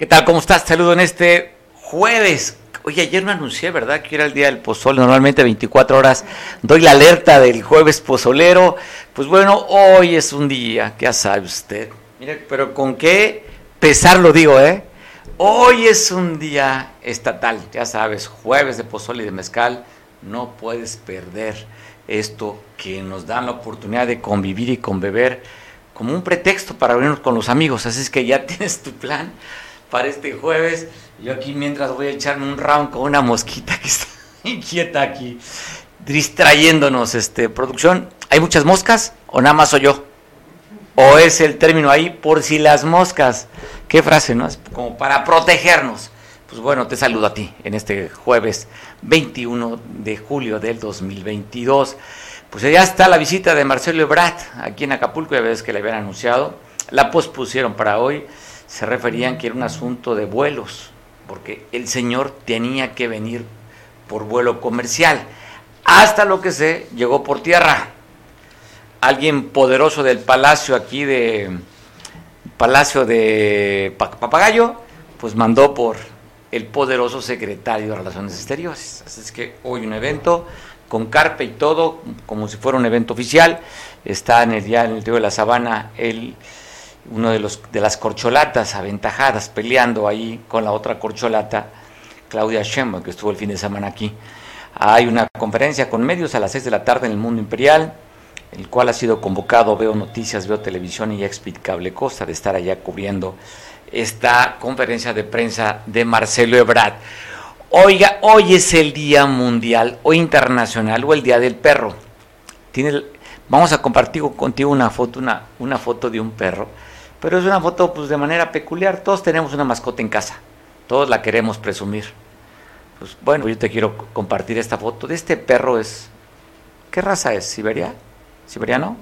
¿Qué tal? ¿Cómo estás? Saludo en este jueves. Oye, ayer me anuncié, ¿verdad? Que era el día del pozole. Normalmente 24 horas doy la alerta del jueves pozolero. Pues bueno, hoy es un día, ya sabe usted. Mire, pero con qué pesar lo digo, ¿eh? Hoy es un día estatal, ya sabes, jueves de pozole y de mezcal. No puedes perder esto que nos dan la oportunidad de convivir y conbeber como un pretexto para reunirnos con los amigos. Así es que ya tienes tu plan para este jueves. Yo aquí mientras voy a echarme un round con una mosquita que está inquieta aquí, distrayéndonos, este, producción. ¿Hay muchas moscas o nada más soy yo? ¿O es el término ahí por si las moscas? ¿Qué frase, no? Es como para protegernos. Pues bueno, te saludo a ti en este jueves 21 de julio del 2022. Pues ya está la visita de Marcelo Ebrard aquí en Acapulco, ya ves que le habían anunciado. La pospusieron para hoy se referían que era un asunto de vuelos, porque el señor tenía que venir por vuelo comercial. Hasta lo que sé, llegó por tierra. Alguien poderoso del palacio aquí de Palacio de Papagayo, pues mandó por el poderoso secretario de Relaciones Exteriores. Así es que hoy un evento con carpe y todo, como si fuera un evento oficial. Está en el día en el Río de la Sabana el uno de, los, de las corcholatas aventajadas peleando ahí con la otra corcholata, Claudia Sheinbaum, que estuvo el fin de semana aquí. Hay una conferencia con medios a las 6 de la tarde en el Mundo Imperial, el cual ha sido convocado, veo noticias, veo televisión y Expit Cable Costa de estar allá cubriendo esta conferencia de prensa de Marcelo Ebrard. Oiga, hoy es el Día Mundial o Internacional o el Día del Perro. Tiene, vamos a compartir contigo una foto, una, una foto de un perro pero es una foto pues de manera peculiar. Todos tenemos una mascota en casa, todos la queremos presumir. Pues bueno, yo te quiero compartir esta foto de este perro es ¿Qué raza es? ¿Siberia? ¿Siberiano?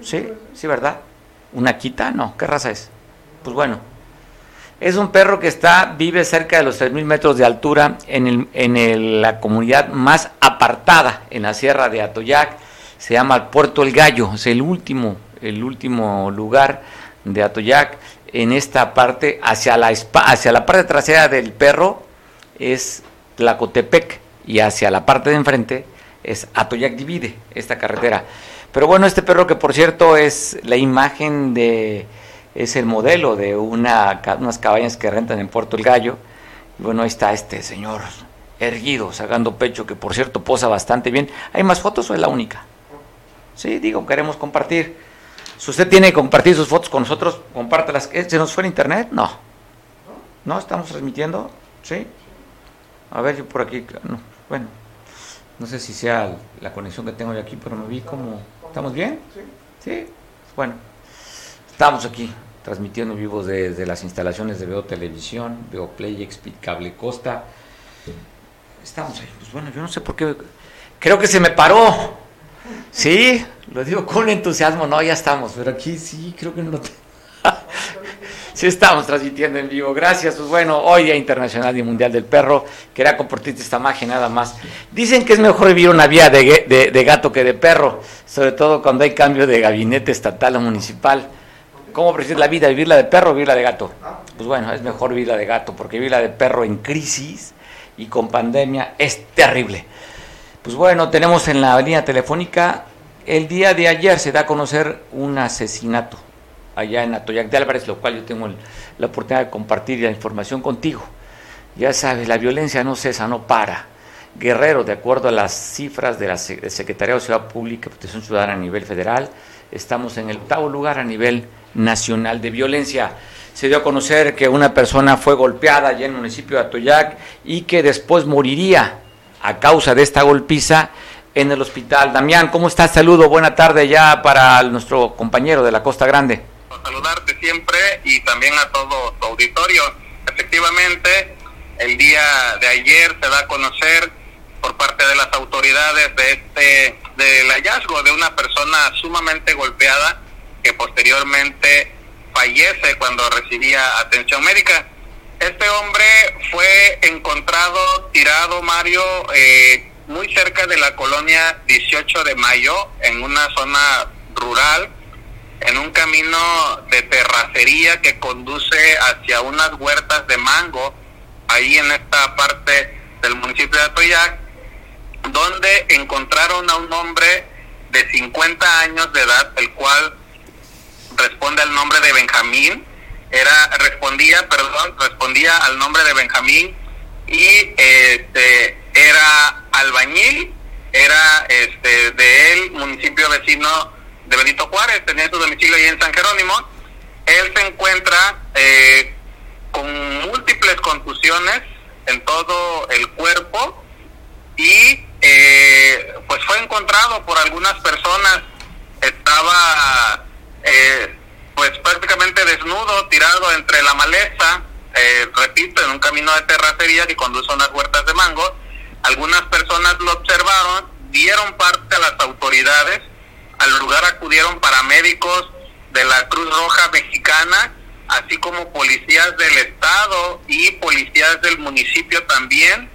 Sí, sí, ¿verdad? ¿Una quita? No, ¿qué raza es? Pues bueno, es un perro que está, vive cerca de los 3.000 metros de altura en, el, en la comunidad más apartada en la sierra de Atoyac. Se llama Puerto El Gallo, es el último, el último lugar de Atoyac, en esta parte, hacia la, hacia la parte trasera del perro es Tlacotepec y hacia la parte de enfrente es Atoyac divide esta carretera. Pero bueno, este perro que por cierto es la imagen de, es el modelo de una, unas cabañas que rentan en Puerto El Gallo. Bueno, ahí está este señor erguido, sacando pecho, que por cierto posa bastante bien. ¿Hay más fotos o es la única? Sí, digo, queremos compartir. Si usted tiene que compartir sus fotos con nosotros, compártalas. ¿Se nos fue en internet? No. ¿No estamos transmitiendo? ¿Sí? A ver, yo por aquí. bueno, no sé si sea la conexión que tengo yo aquí, pero me vi como. ¿Estamos bien? Sí. ¿Sí? Bueno, estamos aquí transmitiendo vivos desde las instalaciones de Veo Televisión, Veo Play, Expit Cable Costa. Estamos ahí. Pues bueno, yo no sé por qué. Creo que se me paró. Sí, lo digo con entusiasmo, no, ya estamos, pero aquí sí, creo que no lo Sí estamos transmitiendo en vivo, gracias. Pues bueno, hoy Día Internacional y Mundial del Perro, quería compartirte esta magia nada más. Dicen que es mejor vivir una vida de, gato que de perro, sobre todo cuando hay cambio de gabinete estatal o municipal. ¿Cómo prefieres la vida, vivirla de perro o vivirla de gato? Pues bueno, es mejor vivirla de gato, porque vivirla de perro en crisis y con pandemia es terrible. Pues bueno, tenemos en la línea telefónica, el día de ayer se da a conocer un asesinato allá en Atoyac de Álvarez, lo cual yo tengo la oportunidad de compartir la información contigo. Ya sabes, la violencia no cesa, no para. Guerrero, de acuerdo a las cifras de la Secretaría de Ciudad Pública y Protección Ciudadana a nivel federal, estamos en el octavo lugar a nivel nacional de violencia. Se dio a conocer que una persona fue golpeada allá en el municipio de Atoyac y que después moriría a causa de esta golpiza en el hospital. Damián, ¿cómo estás? Saludo, buena tarde ya para nuestro compañero de la Costa Grande. Saludarte siempre y también a todo tu auditorio. Efectivamente, el día de ayer se da a conocer por parte de las autoridades de este del hallazgo de una persona sumamente golpeada que posteriormente fallece cuando recibía atención médica. Este hombre fue encontrado tirado, Mario, eh, muy cerca de la colonia 18 de Mayo, en una zona rural, en un camino de terracería que conduce hacia unas huertas de mango, ahí en esta parte del municipio de Atoyac, donde encontraron a un hombre de 50 años de edad, el cual responde al nombre de Benjamín, era respondía, perdón, respondía al nombre de Benjamín y este era albañil, era este de él, municipio vecino de Benito Juárez, tenía su domicilio ahí en San Jerónimo. Él se encuentra eh, con múltiples contusiones en todo el cuerpo y eh, pues fue encontrado por algunas personas. Estaba eh, pues prácticamente desnudo, tirado entre la maleza, eh, repito, en un camino de terracería que conduce a unas huertas de mango. Algunas personas lo observaron, dieron parte a las autoridades, al lugar acudieron paramédicos de la Cruz Roja Mexicana, así como policías del estado y policías del municipio también,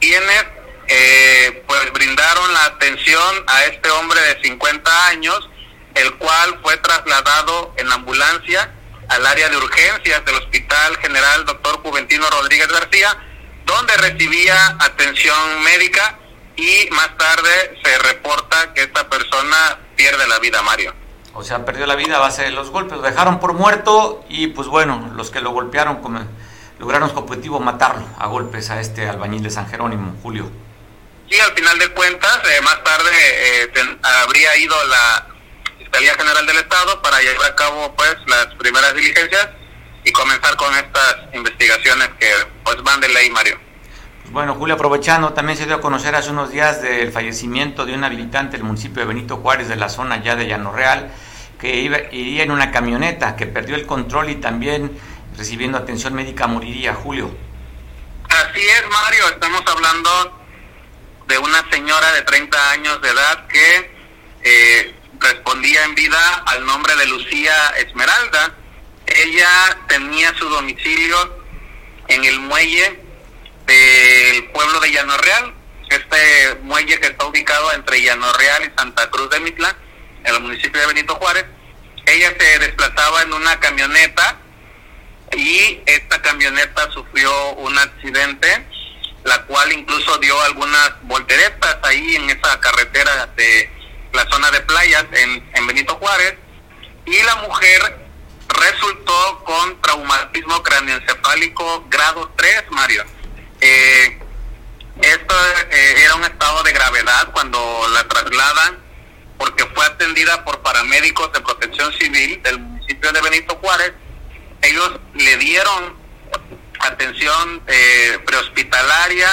quienes eh, pues brindaron la atención a este hombre de 50 años el cual fue trasladado en ambulancia al área de urgencias del Hospital General Dr. Juventino Rodríguez García, donde recibía atención médica y más tarde se reporta que esta persona pierde la vida, Mario. O sea, perdió la vida a base de los golpes, lo dejaron por muerto y pues bueno, los que lo golpearon lograron su objetivo matarlo a golpes a este albañil de San Jerónimo, Julio. Sí, al final de cuentas, eh, más tarde eh, habría ido la Fiscalía General del Estado para llevar a cabo pues las primeras diligencias y comenzar con estas investigaciones que pues van de ley, Mario. Pues bueno, Julio, aprovechando, también se dio a conocer hace unos días del fallecimiento de un habitante del municipio de Benito Juárez, de la zona ya de Llano Real, que iba, iría en una camioneta, que perdió el control y también recibiendo atención médica moriría, Julio. Así es, Mario, estamos hablando de una señora de 30 años de edad que eh, respondía en vida al nombre de Lucía Esmeralda. Ella tenía su domicilio en el muelle del pueblo de Llano Real, este muelle que está ubicado entre Llano Real y Santa Cruz de Mitla, en el municipio de Benito Juárez. Ella se desplazaba en una camioneta y esta camioneta sufrió un accidente, la cual incluso dio algunas volteretas ahí en esa carretera de la zona de playas en, en Benito Juárez, y la mujer resultó con traumatismo cráneoencefálico grado 3, Mario. Eh, esto eh, era un estado de gravedad cuando la trasladan porque fue atendida por paramédicos de protección civil del municipio de Benito Juárez. Ellos le dieron atención eh, prehospitalaria,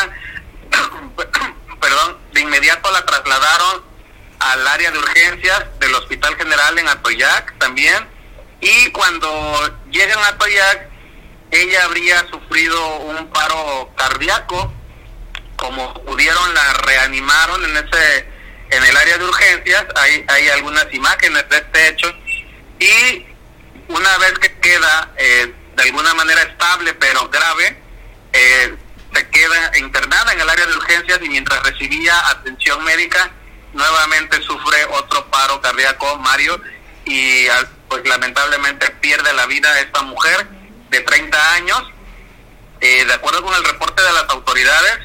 perdón, de inmediato la trasladaron al área de urgencias del Hospital General en Atoyac también. Y cuando llegan a Atoyac, ella habría sufrido un paro cardíaco. Como pudieron, la reanimaron en ese en el área de urgencias. Hay, hay algunas imágenes de este hecho. Y una vez que queda eh, de alguna manera estable pero grave, eh, se queda internada en el área de urgencias y mientras recibía atención médica, nuevamente sufre otro paro cardíaco, Mario, y pues lamentablemente pierde la vida esta mujer de 30 años. Eh, de acuerdo con el reporte de las autoridades,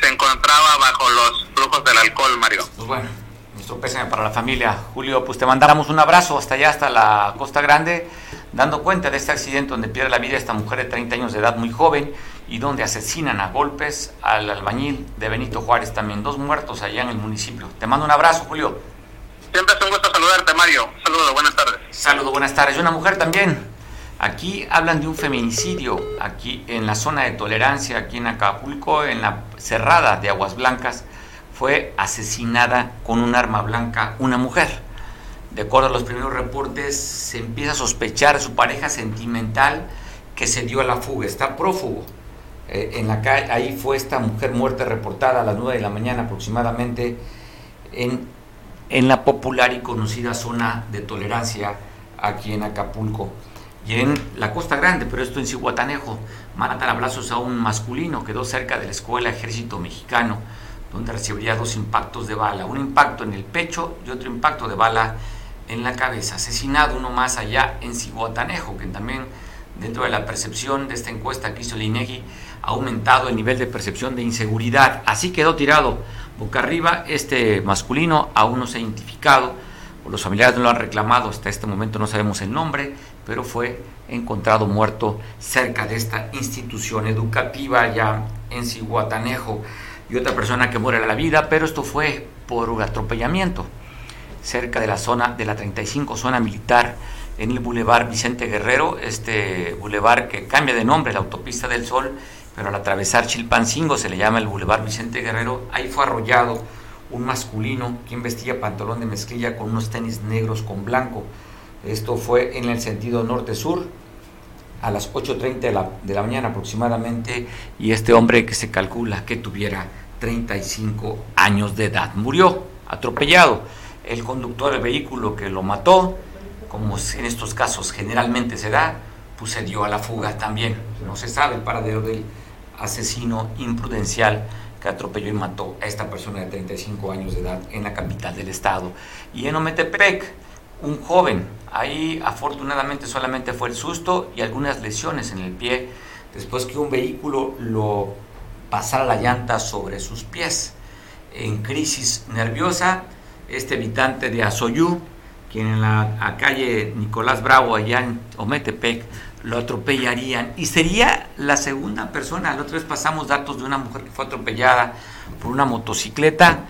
se encontraba bajo los flujos del alcohol, Mario. Pues bueno, nuestro pésame para la familia. Julio, pues te mandáramos un abrazo hasta allá, hasta la Costa Grande, dando cuenta de este accidente donde pierde la vida esta mujer de 30 años de edad, muy joven y donde asesinan a golpes al albañil de Benito Juárez, también dos muertos allá en el municipio. Te mando un abrazo, Julio. Siempre es un gusto saludarte, Mario. Saludos, buenas tardes. Saludos, buenas tardes. Y una mujer también. Aquí hablan de un feminicidio, aquí en la zona de tolerancia, aquí en Acapulco, en la cerrada de Aguas Blancas, fue asesinada con un arma blanca una mujer. De acuerdo a los primeros reportes, se empieza a sospechar su pareja sentimental que se dio a la fuga, está prófugo. Eh, en la calle, ahí fue esta mujer muerta reportada a las 9 de la mañana aproximadamente en, en la popular y conocida zona de tolerancia aquí en Acapulco y en la Costa Grande, pero esto en Cihuatanejo, matan a brazos a un masculino, quedó cerca de la Escuela Ejército Mexicano, donde recibiría dos impactos de bala, un impacto en el pecho y otro impacto de bala en la cabeza. Asesinado uno más allá en Cihuatanejo, que también dentro de la percepción de esta encuesta que hizo el INEGI ha aumentado el nivel de percepción de inseguridad. Así quedó tirado boca arriba este masculino, aún no se ha identificado, los familiares no lo han reclamado, hasta este momento no sabemos el nombre, pero fue encontrado muerto cerca de esta institución educativa ya en Cihuatanejo y otra persona que muere a la vida, pero esto fue por atropellamiento cerca de la zona de la 35 zona militar en el Boulevard Vicente Guerrero, este bulevar que cambia de nombre, la Autopista del Sol, pero al atravesar Chilpancingo se le llama el Boulevard Vicente Guerrero, ahí fue arrollado un masculino quien vestía pantalón de mezclilla con unos tenis negros con blanco. Esto fue en el sentido norte-sur a las 8.30 de la, de la mañana aproximadamente y este hombre que se calcula que tuviera 35 años de edad murió atropellado. El conductor del vehículo que lo mató, como en estos casos generalmente se da, pues se dio a la fuga también. No se sabe el paradero del asesino imprudencial que atropelló y mató a esta persona de 35 años de edad en la capital del estado. Y en Ometepec, un joven, ahí afortunadamente solamente fue el susto y algunas lesiones en el pie después que un vehículo lo pasara la llanta sobre sus pies. En crisis nerviosa, este habitante de Azoyú, quien en la calle Nicolás Bravo, allá en Ometepec, lo atropellarían. Y sería la segunda persona. La otra vez pasamos datos de una mujer que fue atropellada por una motocicleta.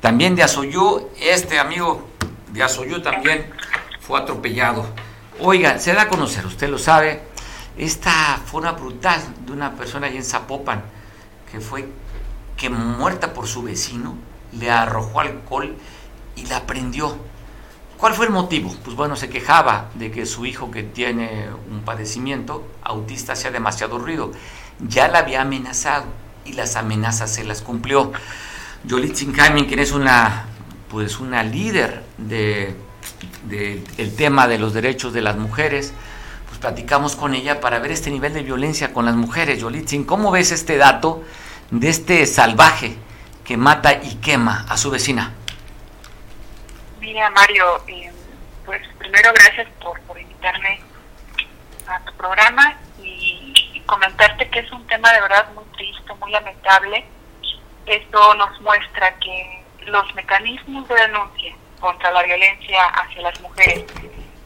También de Azoyú, este amigo de Azoyú también fue atropellado. Oiga, se da a conocer, usted lo sabe, esta forma brutal de una persona allí en Zapopan, que fue que muerta por su vecino, le arrojó alcohol y la prendió ¿Cuál fue el motivo? Pues bueno, se quejaba de que su hijo que tiene un padecimiento autista hacía demasiado ruido. Ya la había amenazado y las amenazas se las cumplió. Yolitzin Jaime, quien es una, pues una líder de, el tema de los derechos de las mujeres, pues platicamos con ella para ver este nivel de violencia con las mujeres. Yolitzin, ¿cómo ves este dato de este salvaje que mata y quema a su vecina? Mira, Mario, eh, pues primero gracias por, por invitarme a tu programa y, comentarte que es un tema de verdad muy triste, muy lamentable. Esto nos muestra que los mecanismos de denuncia contra la violencia hacia las mujeres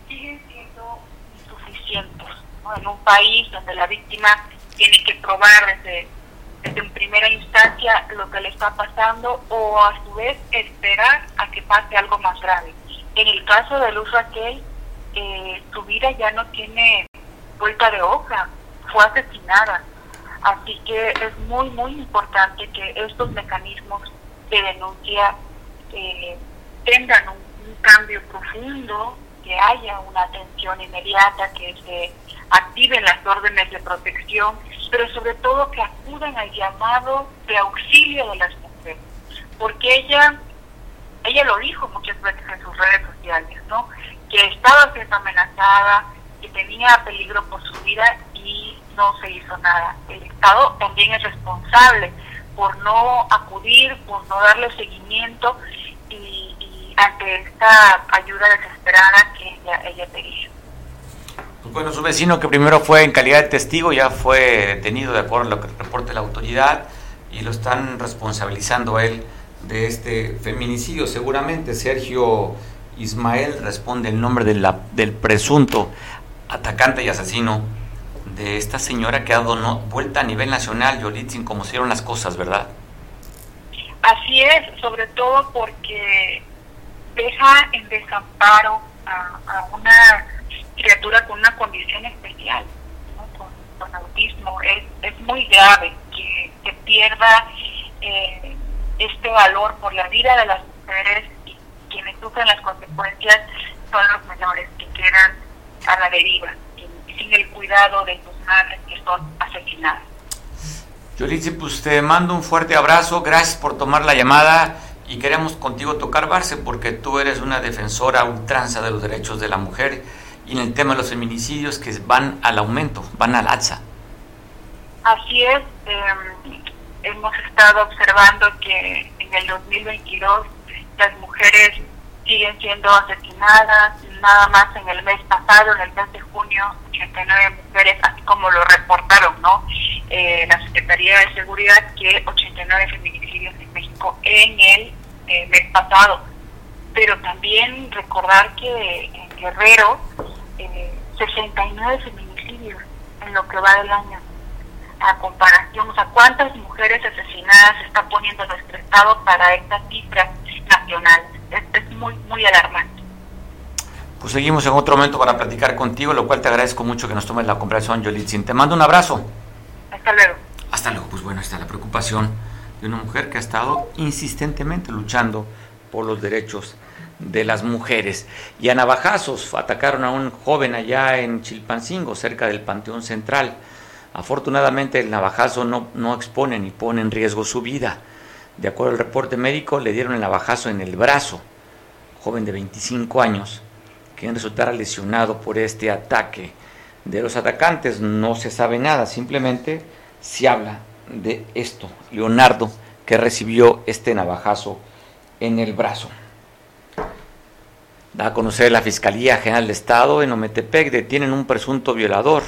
siguen siendo insuficientes. En un país donde la víctima tiene que probar desde desde en primera instancia lo que le está pasando o a su vez esperar a que pase algo más grave. En el caso de Luz Raquel, eh, su vida ya no tiene vuelta de hoja, fue asesinada. Así que es muy, muy importante que estos mecanismos de denuncia eh, tengan un, un cambio profundo, que haya una atención inmediata, que se activen las órdenes de protección pero sobre todo que acudan al llamado de auxilio de las mujeres, porque ella, ella lo dijo muchas veces en sus redes sociales, ¿no? Que estaba siendo amenazada, que tenía peligro por su vida y no se hizo nada. El Estado también es responsable por no acudir, por no darle seguimiento y, y ante esta ayuda desesperada que ella, ella pedía. Bueno, su vecino que primero fue en calidad de testigo ya fue detenido de acuerdo a lo que reporte la autoridad y lo están responsabilizando él de este feminicidio. Seguramente Sergio Ismael responde el nombre de del presunto atacante y asesino de esta señora que ha dado vuelta a nivel nacional, Yolitzin, como hicieron las cosas, ¿verdad? Así es, sobre todo porque deja en desamparo a una criatura con una condición especial, con, autismo. Es, es muy grave que, que pierda eh, este valor por la vida de las mujeres y quienes sufren las consecuencias son los menores que quedan a la deriva, sin, el cuidado de sus madres que son asesinadas. Yolitzi, pues te mando un fuerte abrazo, gracias por tomar la llamada y queremos contigo tocar base porque tú eres una defensora ultranza de los derechos de la mujer y en el tema de los feminicidios que van al aumento, van al alza. Así es, em, hemos estado observando que en el 2022 las mujeres siguen siendo asesinadas, nada más en el mes pasado, en el mes de junio, 89 mujeres, así como lo reportaron, ¿no? Eh, la Secretaría de Seguridad que 89 feminicidios en México en el eh, mes pasado. Pero también recordar que Guerrero, eh, 69 feminicidios en lo que va del año. A comparación, o sea, cuántas mujeres asesinadas está poniendo nuestro Estado para estas cifras nacionales. Es, es muy, muy alarmante. Pues seguimos en otro momento para platicar contigo, lo cual te agradezco mucho que nos tomes la conversación, Yolitzin. Te mando un abrazo. Hasta luego. Hasta luego. Pues bueno, está la preocupación de una mujer que ha estado insistentemente luchando por los derechos de las mujeres. Y a navajazos atacaron a un joven allá en Chilpancingo, cerca del Panteón Central. Afortunadamente el navajazo no, no expone ni pone en riesgo su vida. De acuerdo al reporte médico, le dieron el navajazo en el brazo. Joven de 25 años quien resultara lesionado por este ataque. De los atacantes no se sabe nada, simplemente se habla de esto, Leonardo, que recibió este navajazo en el brazo. Da a conocer la Fiscalía General de Estado en Ometepec, detienen un presunto violador.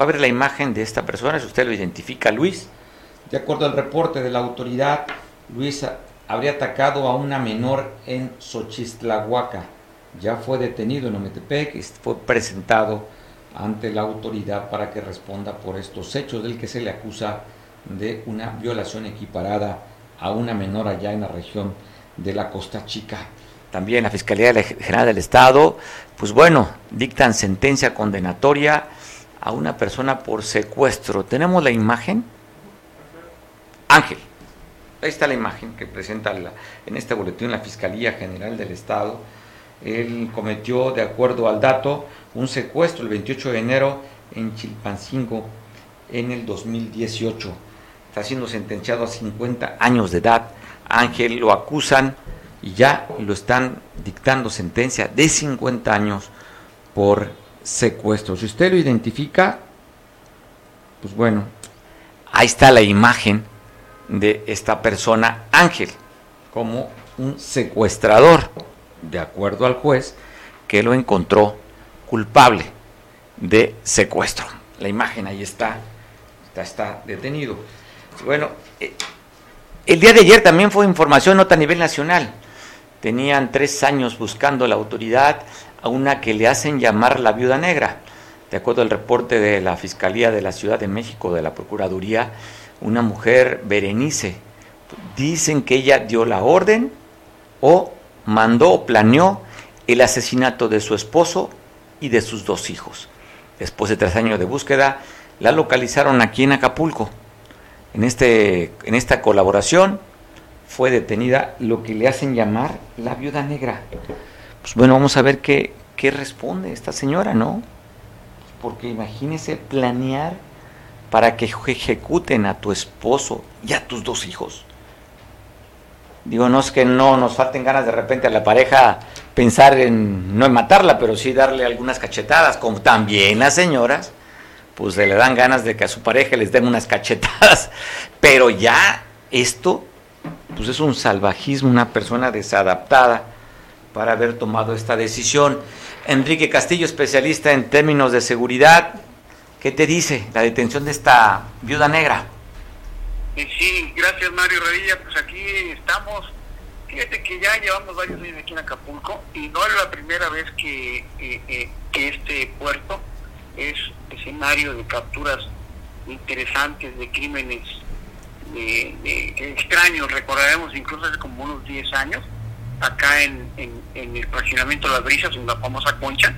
Va a ver la imagen de esta persona, si usted lo identifica, Luis. De acuerdo al reporte de la autoridad, Luis habría atacado a una menor en Xochistlahuaca ya fue detenido en Ometepec y fue presentado ante la autoridad para que responda por estos hechos del que se le acusa de una violación equiparada a una menor allá en la región de la Costa Chica. También la Fiscalía General del Estado, pues bueno, dictan sentencia condenatoria a una persona por secuestro. ¿Tenemos la imagen? Ángel, ahí está la imagen que presenta en este boletín la Fiscalía General del Estado él cometió, de acuerdo al dato, un secuestro el 28 de enero en Chilpancingo en el 2018. Está siendo sentenciado a 50 años de edad. Ángel lo acusan y ya lo están dictando sentencia de 50 años por secuestro. Si usted lo identifica, pues bueno, ahí está la imagen de esta persona, Ángel, como un secuestrador de acuerdo al juez, que lo encontró culpable de secuestro. La imagen ahí está, está, detenido. Bueno, eh, el día de ayer también fue información nota a nivel nacional. Tenían tres años buscando la autoridad a una que le hacen llamar la viuda negra. De acuerdo al reporte de la Fiscalía de la Ciudad de México, de la Procuraduría, una mujer, Berenice, dicen que ella dio la orden o mandó o planeó el asesinato de su esposo y de sus dos hijos. Después de tres años de búsqueda, la localizaron aquí en Acapulco. En, este, en esta colaboración fue detenida lo que le hacen llamar la viuda negra. Pues bueno, vamos a ver qué, qué responde esta señora, ¿no? Porque imagínese planear para que ejecuten a tu esposo y a tus dos hijos. Digo, no es que no nos falten ganas de repente a la pareja pensar en, no matarla, pero sí darle algunas cachetadas, como también las señoras, pues se le dan ganas de que a su pareja les den unas cachetadas, pero ya esto, pues es un salvajismo, una persona desadaptada para haber tomado esta decisión. Enrique Castillo, especialista en términos de seguridad, ¿qué te dice la detención de esta viuda negra? Sí, gracias Mario Revilla. Pues aquí estamos. Fíjate que ya llevamos varios años aquí en Acapulco y no es la primera vez que, eh, eh, que este puerto es escenario de capturas interesantes de crímenes extraños. Recordaremos incluso hace como unos 10 años, acá en, en el fraccionamiento Las Brisas, en la famosa concha,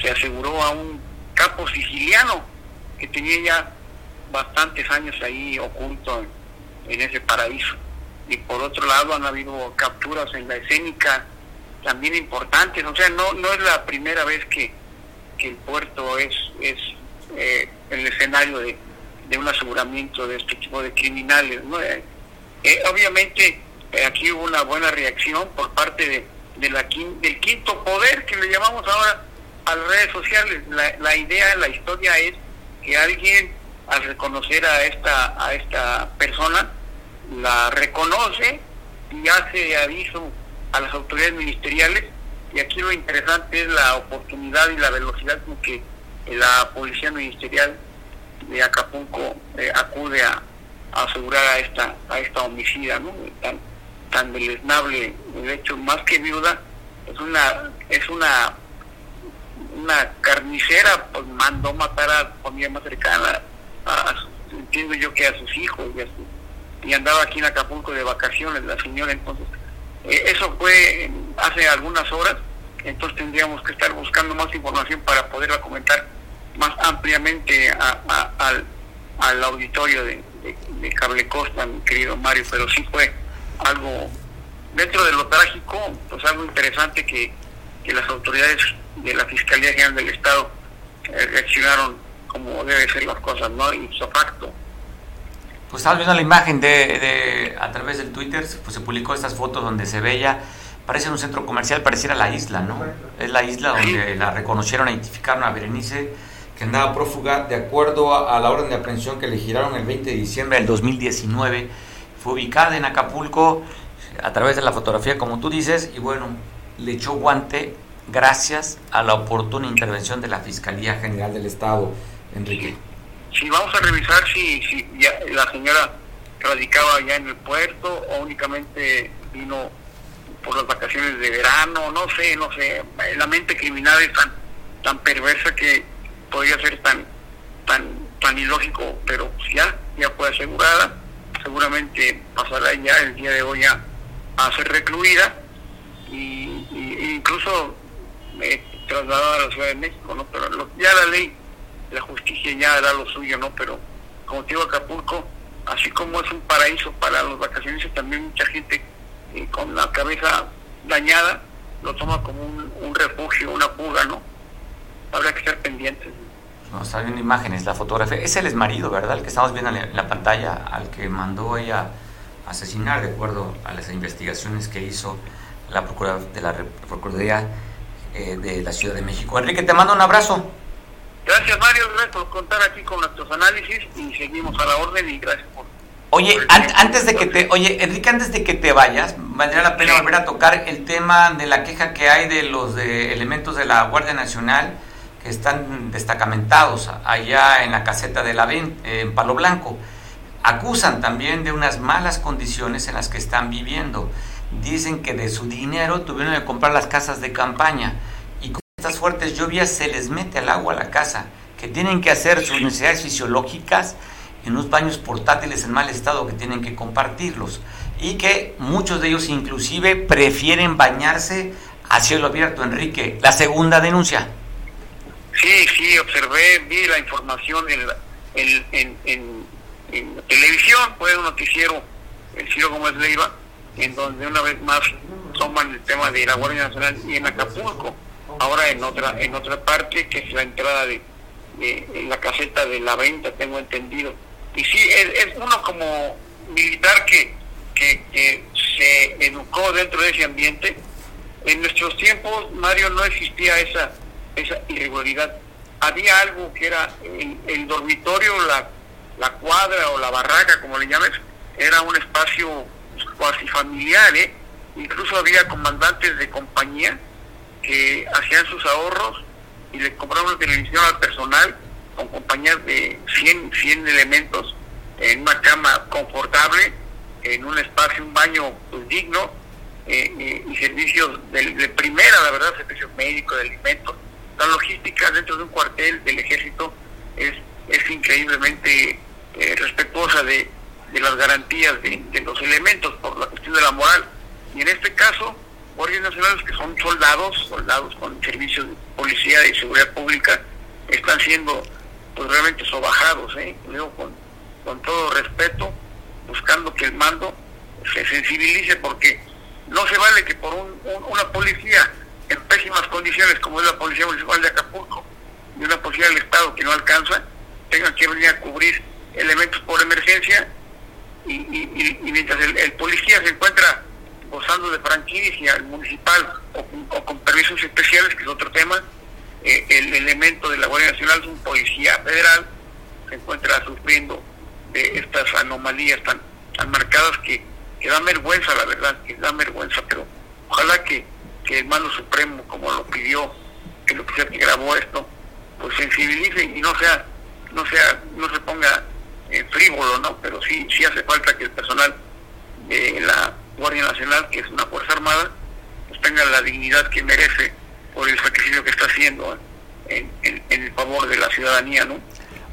se aseguró a un capo siciliano que tenía ya bastantes años ahí oculto en, ese paraíso. Y por otro lado han habido capturas en la escénica también importantes. O sea, no, no es la primera vez que, que el puerto es, es eh, el escenario de, un aseguramiento de este tipo de criminales. ¿no? Eh, eh, obviamente aquí hubo una buena reacción por parte de, de la, del quinto poder que le llamamos ahora a las redes sociales. La, la idea, la historia es que alguien al reconocer a esta a esta persona la reconoce y hace aviso a las autoridades ministeriales y aquí lo interesante es la oportunidad y la velocidad con que la policía ministerial de Acapulco eh, acude a, asegurar a esta a esta homicida ¿no? tan tan deleznable de hecho más que viuda es una es una una carnicera pues mandó matar a su familia más cercana entiendo yo que a sus hijos y, y andaba aquí en Acapulco de vacaciones la señora entonces eh, eso fue hace algunas horas, entonces tendríamos que estar buscando más información para poderla comentar más ampliamente al, al, auditorio de, de, Cable Costa, mi querido Mario, pero sí fue algo, dentro de lo trágico, pues algo interesante que, que las autoridades de la Fiscalía General del Estado eh, reaccionaron como debe ser las cosas, ¿no? Y facto pues estamos viendo la imagen de, a través del Twitter, pues se publicó estas fotos donde se ve ya, parece un centro comercial, pareciera la isla, ¿no? Es la isla donde la reconocieron, identificaron a Berenice, que andaba prófuga, de acuerdo a, la orden de aprehensión que le giraron el 20 de diciembre del 2019. Fue ubicada en Acapulco a través de la fotografía, como tú dices, y bueno, le echó guante gracias a la oportuna intervención de la Fiscalía General del Estado, Enrique si vamos a revisar si, si ya la señora radicaba ya en el puerto o únicamente vino por las vacaciones de verano, no sé, no sé, la mente criminal es tan, tan perversa que podría ser tan, tan, tan ilógico, pero ya, ya fue asegurada, seguramente pasará ya el día de hoy a, ser recluida y, incluso eh, trasladada a la Ciudad de México, ¿no? Pero ya la ley la justicia ya hará lo suyo, ¿no? Pero como te digo, Acapulco, así como es un paraíso para los vacaciones, también mucha gente eh, con la cabeza dañada lo toma como un, refugio, una fuga, ¿no? Habrá que estar pendientes. No, está viendo imágenes, la fotografía. Es el exmarido, ¿verdad? El que estamos viendo en la pantalla, al que mandó ella asesinar, de acuerdo a las investigaciones que hizo la Procuraduría de la Procuraduría eh, de la Ciudad de México. Enrique, te mando un abrazo. Gracias Mario, gracias por contar aquí con nuestros análisis y seguimos a la orden y gracias por... Oye, antes de que te, oye, Enrique, antes de que te vayas, valdría la pena volver a tocar el tema de la queja que hay de los de elementos de la Guardia Nacional están destacamentados allá en la caseta de la en Palo Blanco. Acusan también de unas malas condiciones en las que están viviendo. Dicen que de su dinero tuvieron que comprar las casas de campaña estas fuertes lluvias se les mete al agua la casa, que tienen que hacer sus necesidades fisiológicas en unos baños portátiles en mal estado que tienen que compartirlos y que muchos de ellos inclusive prefieren bañarse a cielo abierto. Enrique, la segunda denuncia. Sí, sí, observé, vi la información en, en, en, televisión, fue un noticiero, el Ciro Gómez Leiva, en donde una vez más toman el tema de la Guardia Nacional y en Acapulco ahora en otra en otra parte que es la entrada de, la caseta de la venta tengo entendido. Y sí es, uno como militar que, que, se educó dentro de ese ambiente. En nuestros tiempos Mario no existía esa esa irregularidad había algo que era el, dormitorio la, la cuadra o la barraca como le llames era un espacio cuasi familiar ¿eh? incluso había comandantes de compañía que hacían sus ahorros y le compraron una televisión al personal con compañías de 100, 100 elementos en una cama confortable, en un espacio, un baño pues, digno eh, eh, y servicios de, primera, la verdad, servicios médicos, de alimentos. La logística dentro de un cuartel del ejército es, es increíblemente eh, respetuosa de, de, las garantías de, de los elementos por la cuestión de la moral. Y en este caso, guardias nacionales que son soldados, soldados con servicios de policía y seguridad pública, están siendo pues realmente sobajados, ¿eh? con, con todo respeto, buscando que el mando se sensibilice porque no se vale que por un, una policía en pésimas condiciones como es la Policía Municipal de Acapulco de una policía del Estado que no alcanza, tengan que venir a cubrir elementos por emergencia y, mientras el, policía se encuentra gozando de franquicia municipal o, con permisos especiales, que es otro tema, eh, el elemento de la Guardia Nacional es un policía federal, se encuentra sufriendo de estas anomalías tan, tan marcadas que, que dan vergüenza, la verdad, que dan vergüenza, pero ojalá que, que el mando supremo, como lo pidió, que lo que grabó esto, pues sensibilice y no sea, no sea, no se ponga en frívolo, ¿no? Pero sí, sí hace falta que el personal de la Guardia Nacional, que es una Fuerza Armada, pues tenga la dignidad que merece por el sacrificio que está haciendo en, en, el favor de la ciudadanía, ¿no?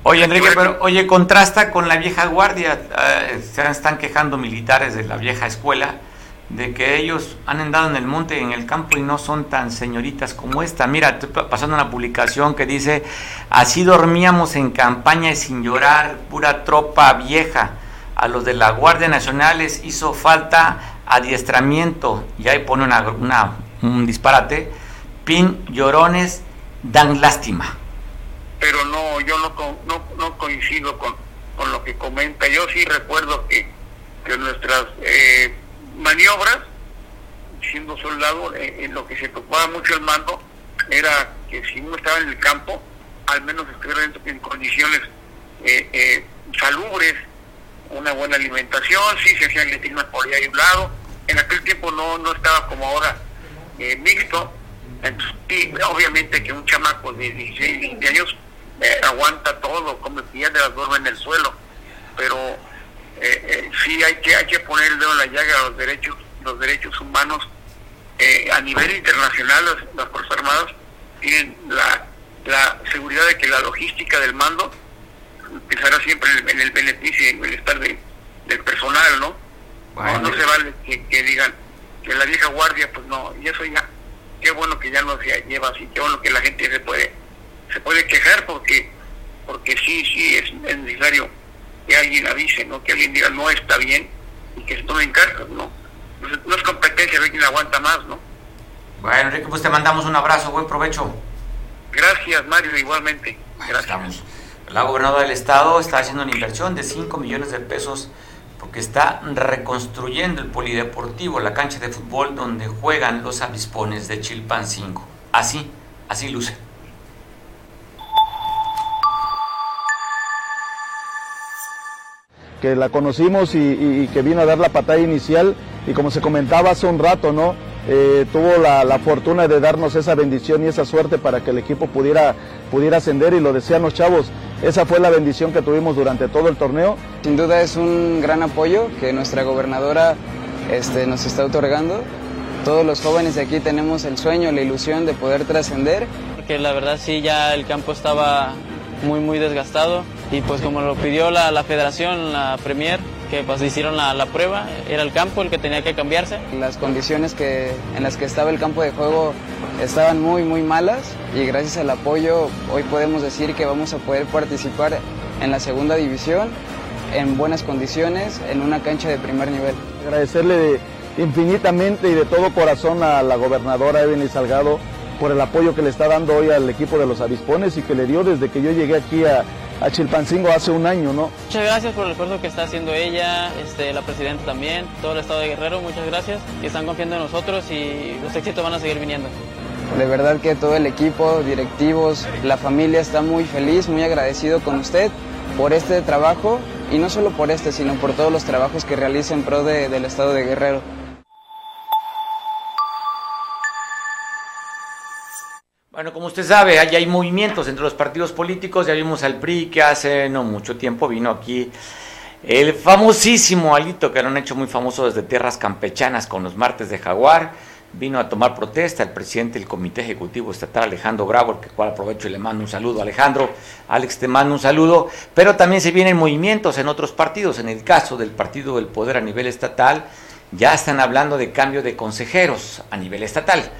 Oye, Enrique, pero oye, contrasta con la vieja guardia. Eh, se están quejando militares de la vieja escuela de que ellos han andado en el monte, en el campo y no son tan señoritas como esta. Mira, estoy pasando una publicación que dice, así dormíamos en campaña y sin llorar, pura tropa vieja. A los de la Guardia Nacional les hizo falta adiestramiento. Y ahí pone una, un disparate. Pin, llorones, dan lástima. Pero no, yo no, no, no coincido con, con lo que comenta. Yo sí recuerdo que, que nuestras... Eh, maniobras, siendo soldado, eh, en lo que se preocupaba mucho el mando era que si uno estaba en el campo, al menos estuviera en, condiciones eh, eh, salubres, una buena alimentación, sí se hacían letrinas por ahí a un lado, en aquel tiempo no, no estaba como ahora mixto, entonces, obviamente que un chamaco de 16, 20 años aguanta todo, come piedras, duerme en el suelo, pero eh, eh, sí hay que hay que poner el dedo en la llaga a los derechos los derechos humanos eh, a nivel internacional las, fuerzas armadas tienen la, la seguridad de que la logística del mando empezará siempre en el, beneficio y en el bienestar del personal no no, se vale que, digan que la vieja guardia pues no y eso ya qué bueno que ya no se lleva así qué bueno que la gente se puede se puede quejar porque porque sí sí es necesario que alguien avise, ¿no? Que alguien diga no está bien y que se tomen cartas, ¿no? No es competencia ver quién aguanta más, ¿no? Bueno, Enrique, pues te mandamos un abrazo, buen provecho. Gracias, Mario, igualmente. Gracias. La gobernadora del estado está haciendo una inversión de 5 millones de pesos porque está reconstruyendo el polideportivo, la cancha de fútbol donde juegan los avispones de Chilpan 5. Así, así luce. Que la conocimos y, que vino a dar la patada inicial y como se comentaba hace un rato, ¿no? Eh, tuvo la, fortuna de darnos esa bendición y esa suerte para que el equipo pudiera, pudiera ascender y lo decían los chavos, esa fue la bendición que tuvimos durante todo el torneo. Sin duda es un gran apoyo que nuestra gobernadora este, nos está otorgando. Todos los jóvenes de aquí tenemos el sueño, la ilusión de poder trascender. Porque la verdad sí, ya el campo estaba muy, muy desgastado. Y pues como lo pidió la, la federación, la Premier, que pues hicieron la, la, prueba, era el campo el que tenía que cambiarse. Las condiciones que, en las que estaba el campo de juego estaban muy, muy malas y gracias al apoyo hoy podemos decir que vamos a poder participar en la segunda división en buenas condiciones, en una cancha de primer nivel. Agradecerle infinitamente y de todo corazón a la gobernadora Evelyn Salgado por el apoyo que le está dando hoy al equipo de los avispones y que le dio desde que yo llegué aquí a, a Chilpancingo hace un año, ¿no? Muchas gracias por el esfuerzo que está haciendo ella, este, la presidenta también, todo el estado de Guerrero, muchas gracias, que están confiando en nosotros y los éxitos van a seguir viniendo. De verdad que todo el equipo, directivos, la familia está muy feliz, muy agradecido con usted por este trabajo y no solo por este, sino por todos los trabajos que realiza en pro del estado de Guerrero. Bueno, como usted sabe, hay, hay movimientos entre los partidos políticos. Ya vimos al PRI que hace no mucho tiempo vino aquí el famosísimo Alito, que lo han hecho muy famoso desde tierras campechanas con los martes de Jaguar. Vino a tomar protesta el presidente del Comité Ejecutivo Estatal, Alejandro Bravo, que cual aprovecho y le mando un saludo. Alejandro, Alex, te mando un saludo. Pero también se vienen movimientos en otros partidos. En el caso del Partido del Poder a nivel estatal, ya están hablando de cambio de consejeros a nivel estatal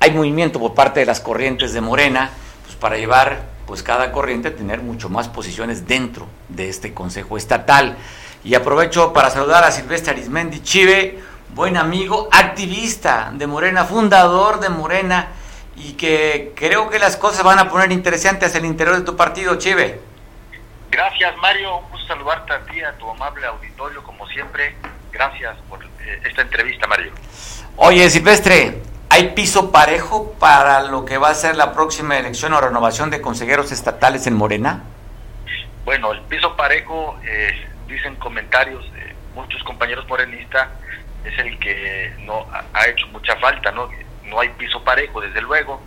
hay movimiento por parte de las corrientes de Morena pues para llevar pues cada corriente a tener mucho más posiciones dentro de este Consejo Estatal. Y aprovecho para saludar a Silvestre Arismendi Chive, buen amigo, activista de Morena, fundador de Morena y que creo que las cosas van a poner interesantes en el interior de tu partido, Chive. Gracias, Mario. Un gusto saludarte a ti, a tu amable auditorio, como siempre. Gracias por eh, esta entrevista, Mario. Oye, Silvestre, ¿hay piso parejo para lo que va a ser la próxima elección o renovación de consejeros estatales en Morena? Bueno, el piso parejo, eh, dicen comentarios de muchos compañeros morenistas, es el que no ha hecho mucha falta, ¿no? No hay piso parejo, desde luego.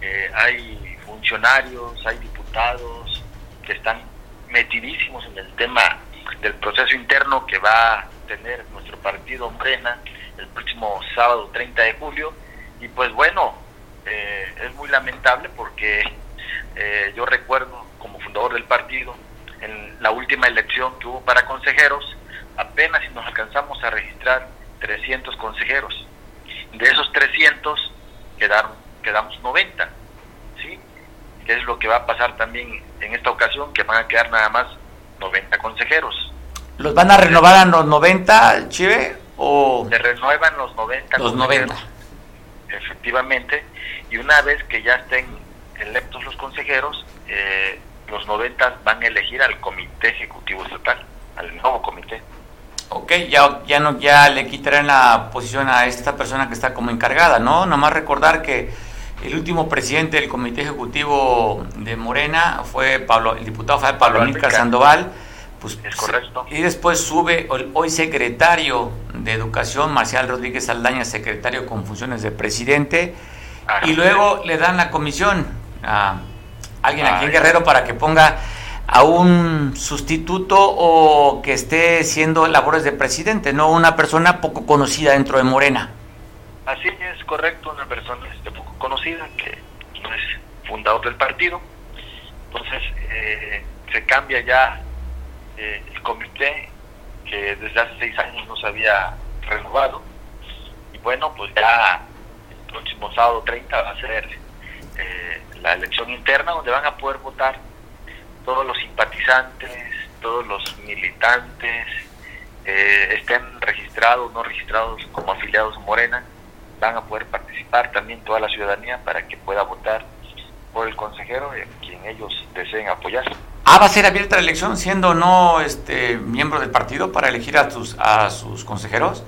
Eh, hay funcionarios, hay diputados que están metidísimos en el tema del proceso interno que va a tener nuestro partido Morena el próximo sábado 30 de julio. Y pues bueno, eh, es muy lamentable porque eh, yo recuerdo como fundador del partido, en la última elección que hubo para consejeros, apenas si nos alcanzamos a registrar 300 consejeros. De esos 300 quedaron, quedamos 90, ¿sí? Que es lo que va a pasar también en esta ocasión, que van a quedar nada más 90 consejeros. ¿Los van a renovar a los 90, Chive? O... Se renuevan los 90 Los 90. Efectivamente, y una vez que ya estén electos los consejeros, eh, los 90 van a elegir al comité ejecutivo estatal, al nuevo comité. Ok, ya, ya, no, ya le quitarán la posición a esta persona que está como encargada, ¿no? Nomás recordar que el último presidente del comité ejecutivo de Morena fue Pablo, el diputado fue Pablo Amílcar Sandoval. Pues, es correcto. Y después sube el hoy secretario de Educación, Marcial Rodríguez Aldaña, secretario con funciones de presidente. y luego le dan la comisión a alguien aquí en Guerrero para que ponga a un sustituto o que esté haciendo labores de presidente, no una persona poco conocida dentro de Morena. Así es correcto, una persona este, poco conocida que no es fundador del partido. Entonces eh, se cambia ya eh, el comité que desde hace seis años no se había renovado. Y bueno, pues ya el próximo sábado 30 va a ser eh, la elección interna donde van a poder votar todos los simpatizantes, todos los militantes, eh, estén registrados o no registrados como afiliados a Morena, van a poder participar también toda la ciudadanía para que pueda votar por el consejero en quien ellos deseen apoyar. Ah, va a ser abierta la elección siendo no este miembro del partido para elegir a sus a sus consejeros.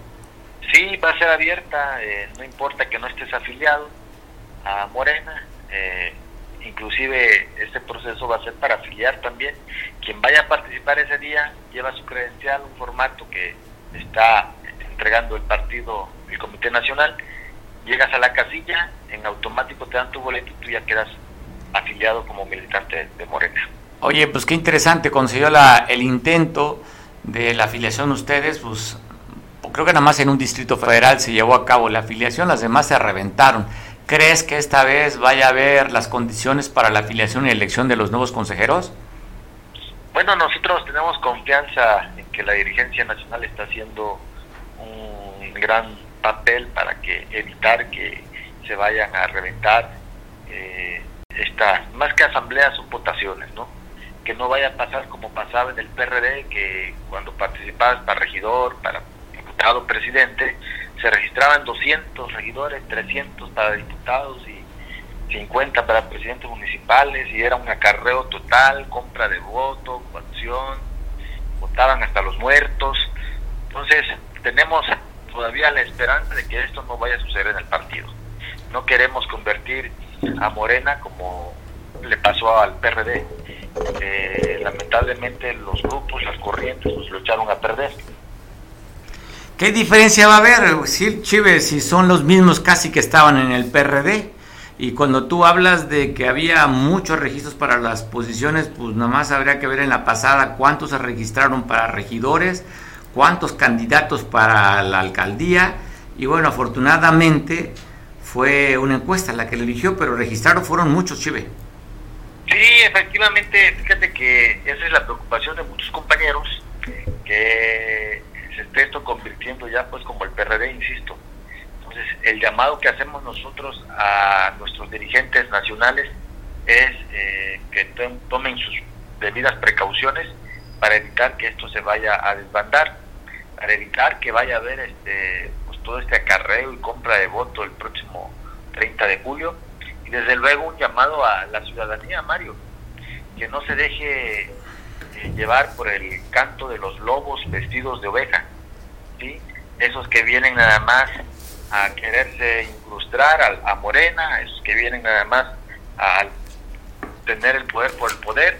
Sí, va a ser abierta, eh, no importa que no estés afiliado a Morena, eh, inclusive este proceso va a ser para afiliar también. Quien vaya a participar ese día lleva su credencial, un formato que está entregando el partido, el Comité Nacional. Llegas a la casilla, en automático te dan tu boleto y tú ya quedas afiliado como militante de Morena. Oye, pues qué interesante, consiguió la, el intento de la afiliación ustedes, pues creo que nada más en un distrito federal se llevó a cabo la afiliación, las demás se reventaron. ¿Crees que esta vez vaya a haber las condiciones para la afiliación y elección de los nuevos consejeros? Bueno, nosotros tenemos confianza en que la dirigencia nacional está haciendo un gran papel para que evitar que se vayan a reventar eh, estas, más que asambleas, son votaciones, ¿no? Que no vaya a pasar como pasaba en el PRD, que cuando participabas para regidor, para diputado, presidente, se registraban 200 regidores, 300 para diputados y 50 para presidentes municipales y era un acarreo total, compra de voto, coacción, votaban hasta los muertos. Entonces tenemos todavía la esperanza de que esto no vaya a suceder en el partido. No queremos convertir a Morena como le pasó al PRD. Eh, lamentablemente los grupos, las corrientes, nos lo echaron a perder. ¿Qué diferencia va a haber, si, Chive, si son los mismos casi que estaban en el PRD? Y cuando tú hablas de que había muchos registros para las posiciones, pues nada más habría que ver en la pasada cuántos se registraron para regidores, cuántos candidatos para la alcaldía. Y bueno, afortunadamente fue una encuesta la que le eligió, pero registraron fueron muchos, Chive. Sí, efectivamente, fíjate que esa es la preocupación de muchos compañeros, que se esté esto convirtiendo ya pues como el PRD, insisto. Entonces, el llamado que hacemos nosotros a nuestros dirigentes nacionales es eh, que tomen sus debidas precauciones para evitar que esto se vaya a desbandar, para evitar que vaya a haber este pues todo este acarreo y compra de voto el próximo 30 de julio desde luego un llamado a la ciudadanía, Mario, que no se deje eh, llevar por el canto de los lobos vestidos de oveja, ¿sí? esos que vienen nada más a quererse incrustar a, Morena, esos que vienen nada más a tener el poder por el poder,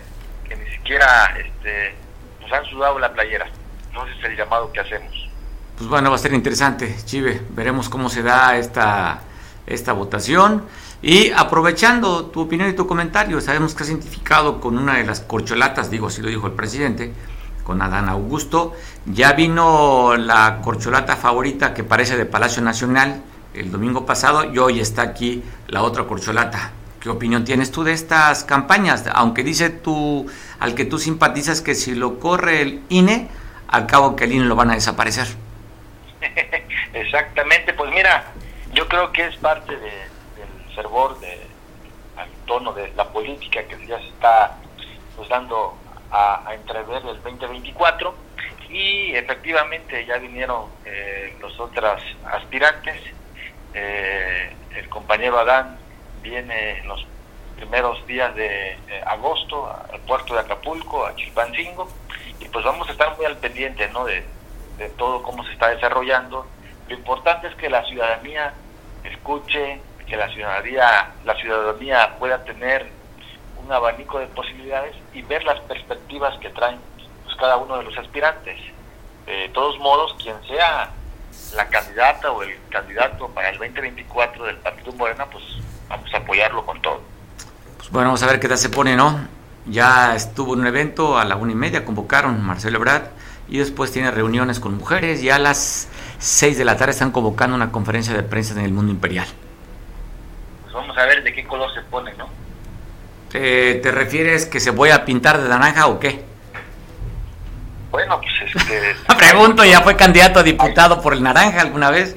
que ni siquiera este, nos han sudado la playera. Entonces es el llamado que hacemos. Pues bueno, va a ser interesante, Chive. Veremos cómo se da esta, esta votación. Y aprovechando tu opinión y tu comentario, sabemos que has identificado con una de las corcholatas, digo, así lo dijo el presidente, con Adán Augusto. Ya vino la corcholata favorita que parece de Palacio Nacional el domingo pasado y hoy está aquí la otra corcholata. ¿Qué opinión tienes tú de estas campañas? Aunque dice tú, al que tú simpatizas que si lo corre el INE, al cabo que el INE lo van a desaparecer. Exactamente, pues mira, yo creo que es parte de fervor de, al tono de la política que ya se está pues, dando a, entrever el 2024 y efectivamente ya vinieron eh, los otros aspirantes. Eh, el compañero Adán viene en los primeros días de agosto al puerto de Acapulco, a Chilpancingo, y pues vamos a estar muy al pendiente ¿no? de, de todo cómo se está desarrollando. Lo importante es que la ciudadanía escuche, que la ciudadanía, la ciudadanía pueda tener un abanico de posibilidades y ver las perspectivas que traen pues, cada uno de los aspirantes. De todos modos, quien sea la candidata o el candidato para el 2024 del Partido Morena, pues vamos a apoyarlo con todo. Pues bueno, vamos a ver qué tal se pone, ¿no? Ya estuvo en un evento a la una y media, convocaron Marcelo Ebrard y después tiene reuniones con mujeres y a las seis de la tarde están convocando una conferencia de prensa en el mundo imperial. Pues vamos a ver de qué color se pone, ¿no? ¿Te, refieres que se voy a pintar de naranja o qué? Bueno, pues es que... Pregunto, ¿ya fue candidato a diputado por el naranja alguna vez?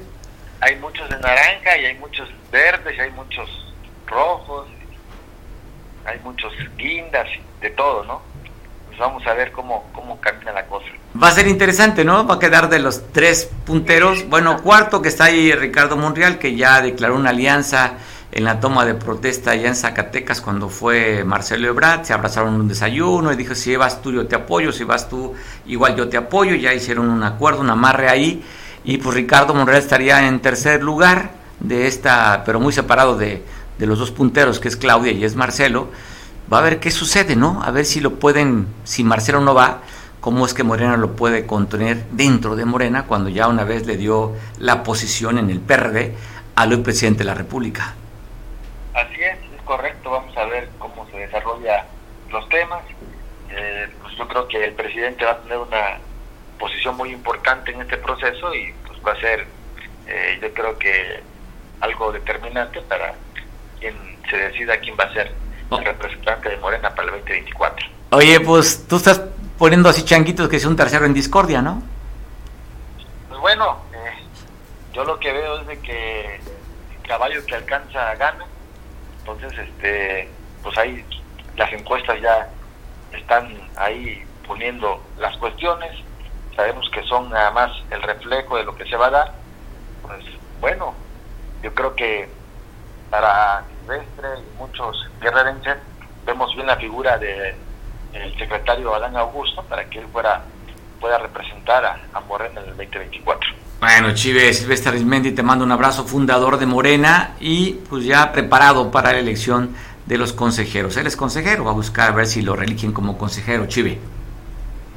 Hay muchos de naranja y hay muchos verdes y hay muchos rojos, hay muchos guindas, de todo, ¿no? Pues vamos a ver cómo, cómo camina la cosa. Va a ser interesante, ¿no? Va a quedar de los tres punteros. Bueno, cuarto que está ahí Ricardo Monreal, que ya declaró una alianza en la toma de protesta allá en Zacatecas cuando fue Marcelo Ebrard, se abrazaron en un desayuno y dijo, si vas tú yo te apoyo, si vas tú igual yo te apoyo, ya hicieron un acuerdo, un amarre ahí, y pues Ricardo Monreal estaría en tercer lugar de esta, pero muy separado de, de los dos punteros, que es Claudia y es Marcelo, va a ver qué sucede, ¿no? A ver si lo pueden, si Marcelo no va, cómo es que Morena lo puede contener dentro de Morena cuando ya una vez le dio la posición en el PRD al hoy presidente de la República. Así es, es correcto, vamos a ver cómo se desarrolla los temas. Eh, pues yo creo que el presidente va a tener una posición muy importante en este proceso y pues va a ser, eh, yo creo que algo determinante para quien se decida quién va a ser el representante de Morena para el 2024. Oye, pues tú estás poniendo así changuitos que es un tercero en discordia, ¿no? Pues bueno, eh, yo lo que veo es de que el caballo que alcanza gana entonces, este, pues ahí las encuestas ya están ahí poniendo las cuestiones, sabemos que son nada más el reflejo de lo que se va a dar, pues bueno, yo creo que para Silvestre y muchos guerrerenses vemos bien la figura de el secretario Adán Augusto para que él fuera pueda representar a, a Morena en el 2024. Bueno, Chive, Silvestre Arismendi, te mando un abrazo, fundador de Morena y pues ya preparado para la elección de los consejeros. Él es consejero, va a buscar a ver si lo religen como consejero, Chive.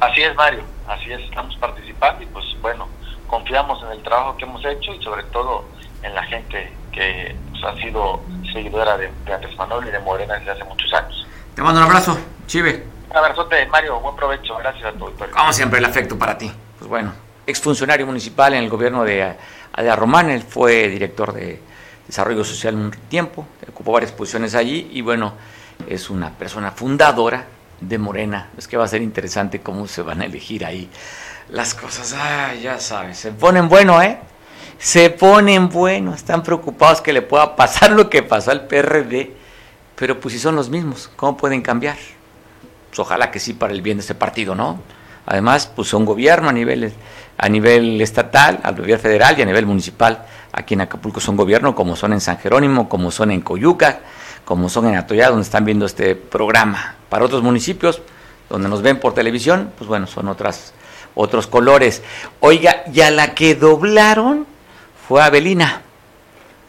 Así es, Mario, así es, estamos participando y pues bueno, confiamos en el trabajo que hemos hecho y sobre todo en la gente que pues, ha sido seguidora de, Andrés Manuel y de Morena desde hace muchos años. Te mando un abrazo, Chive. Un abrazote, Mario, buen provecho, gracias a todos. Como siempre, el afecto para ti. Pues bueno, exfuncionario municipal en el gobierno de Adela Román, él fue director de Desarrollo Social un tiempo, ocupó varias posiciones allí y bueno, es una persona fundadora de Morena. Es que va a ser interesante cómo se van a elegir ahí las cosas. Ah, ya sabes, se ponen bueno, ¿eh? Se ponen bueno, están preocupados que le pueda pasar lo que pasó al PRD, pero pues si son los mismos, ¿cómo pueden cambiar? Pues ojalá que sí para el bien de este partido, ¿no? Además, pues son gobierno a nivel, a nivel estatal, a nivel federal y a nivel municipal. Aquí en Acapulco son gobierno, como son en San Jerónimo, como son en Coyuca, como son en Atoya, donde están viendo este programa. Para otros municipios, donde nos ven por televisión, pues bueno, son otras, otros colores. Oiga, y a la que doblaron fue Abelina.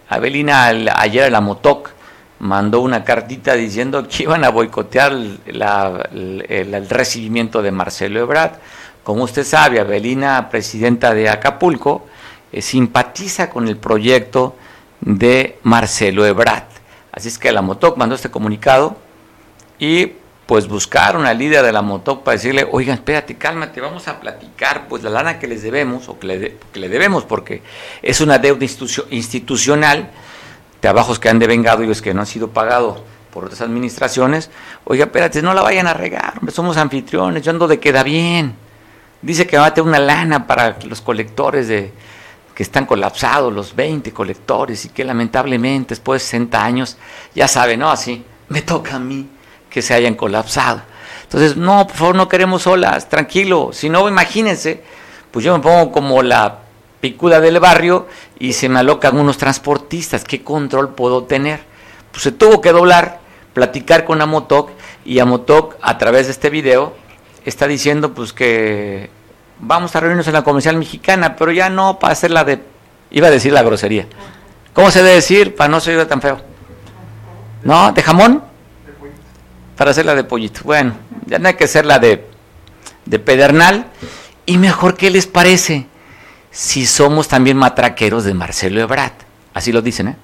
Abelina ayer a la Motoc mandó una cartita diciendo que iban a boicotear el, recibimiento de Marcelo Ebrard. Como usted sabe, Abelina, presidenta de Acapulco, eh, simpatiza con el proyecto de Marcelo Ebrard. Así es que la Motoc mandó este comunicado y pues buscaron al líder de la Motoc para decirle, oigan, espérate, cálmate, vamos a platicar, pues la lana que les debemos, o que le, que le debemos, porque es una deuda institucional, trabajos que han devengado y es que no han sido pagados por otras administraciones, oiga, espérate, no la vayan a regar, somos anfitriones, yo ando de queda bien. Dice que va a tener una lana para los colectores de que están colapsados, los 20 colectores, y que lamentablemente después de 60 años, ya saben, ¿no? Así, me toca a mí que se hayan colapsado. Entonces, no, por favor, no queremos olas, tranquilo. Si no, imagínense, pues yo me pongo como la picuda del barrio y se me alocan unos transportistas. ¿Qué control puedo tener? Pues se tuvo que doblar, platicar con Amotoc y Amotoc a través de este video está diciendo pues que vamos a reunirnos en la comercial mexicana, pero ya no para hacer la de, iba a decir la grosería. ¿Cómo se debe decir para no ser tan feo? ¿No? ¿De jamón? Para hacer la de pollito. Bueno, ya no hay que hacer la de, de pedernal. Y mejor, ¿qué les parece? Si somos también matraqueros de Marcelo Ebrard. Así lo dicen, ¿eh?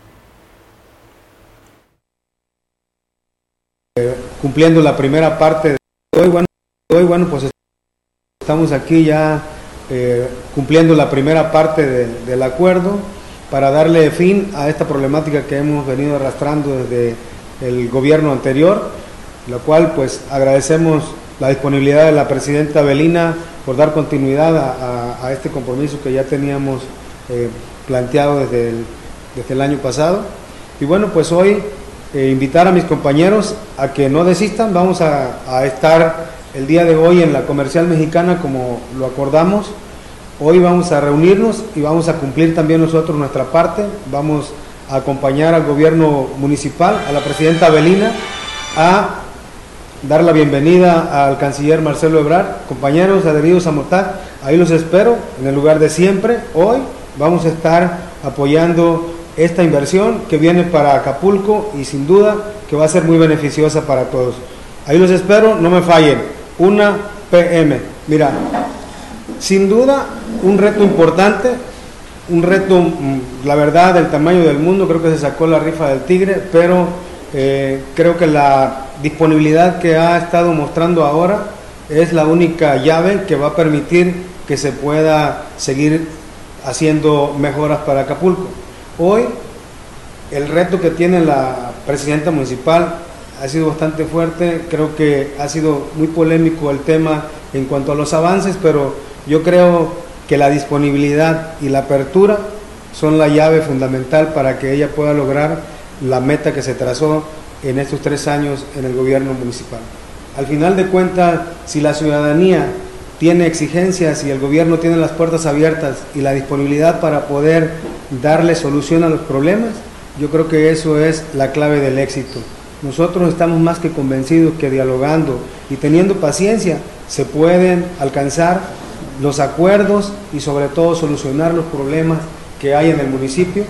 cumpliendo la primera parte de hoy, bueno, hoy, bueno pues estamos aquí ya eh, cumpliendo la primera parte del acuerdo para darle fin a esta problemática que hemos venido arrastrando desde el gobierno anterior, la cual pues agradecemos la disponibilidad de la presidenta Belina por dar continuidad a, este compromiso que ya teníamos eh, planteado desde el, desde el año pasado. Y bueno, pues hoy eh, invitar a mis compañeros a que no desistan, vamos a, estar el día de hoy en la comercial mexicana como lo acordamos. Hoy vamos a reunirnos y vamos a cumplir también nosotros nuestra parte. Vamos a acompañar al gobierno municipal, a la presidenta Belina, a dar la bienvenida al canciller Marcelo Ebrard. Compañeros adheridos a Motac, ahí los espero en el lugar de siempre. Hoy vamos a estar apoyando esta inversión que viene para Acapulco y sin duda que va a ser muy beneficiosa para todos. Ahí los espero, no me fallen. Una PM. Mira, sin duda un reto importante, un reto, mm, la verdad, del tamaño del mundo, creo que se sacó la rifa del tigre, pero eh, creo que la disponibilidad que ha estado mostrando ahora es la única llave que va a permitir que se pueda seguir haciendo mejoras para Acapulco. Hoy el reto que tiene la presidenta municipal ha sido bastante fuerte, creo que ha sido muy polémico el tema en cuanto a los avances, pero yo creo que la disponibilidad y la apertura son la llave fundamental para que ella pueda lograr la meta que se trazó en estos tres años en el gobierno municipal. Al final de cuentas, si la ciudadanía tiene exigencias y el gobierno tiene las puertas abiertas y la disponibilidad para poder darle solución a los problemas, yo creo que eso es la clave del éxito. Nosotros estamos más que convencidos que dialogando y teniendo paciencia se pueden alcanzar los acuerdos y sobre todo solucionar los problemas que hay en el municipio,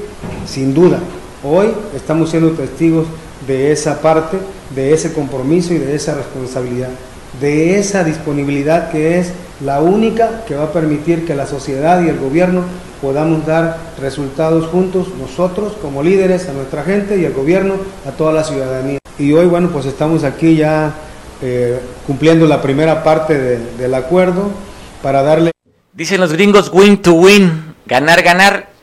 sin duda. Hoy estamos siendo testigos de esa parte, de ese compromiso y de esa responsabilidad, de esa disponibilidad que es la única que va a permitir que la sociedad y el gobierno podamos dar resultados juntos, nosotros como líderes, a nuestra gente y el gobierno, a toda la ciudadanía. Y hoy, bueno, pues estamos aquí ya eh, cumpliendo la primera parte del acuerdo para darle... Dicen los gringos win to win, ganar, ganar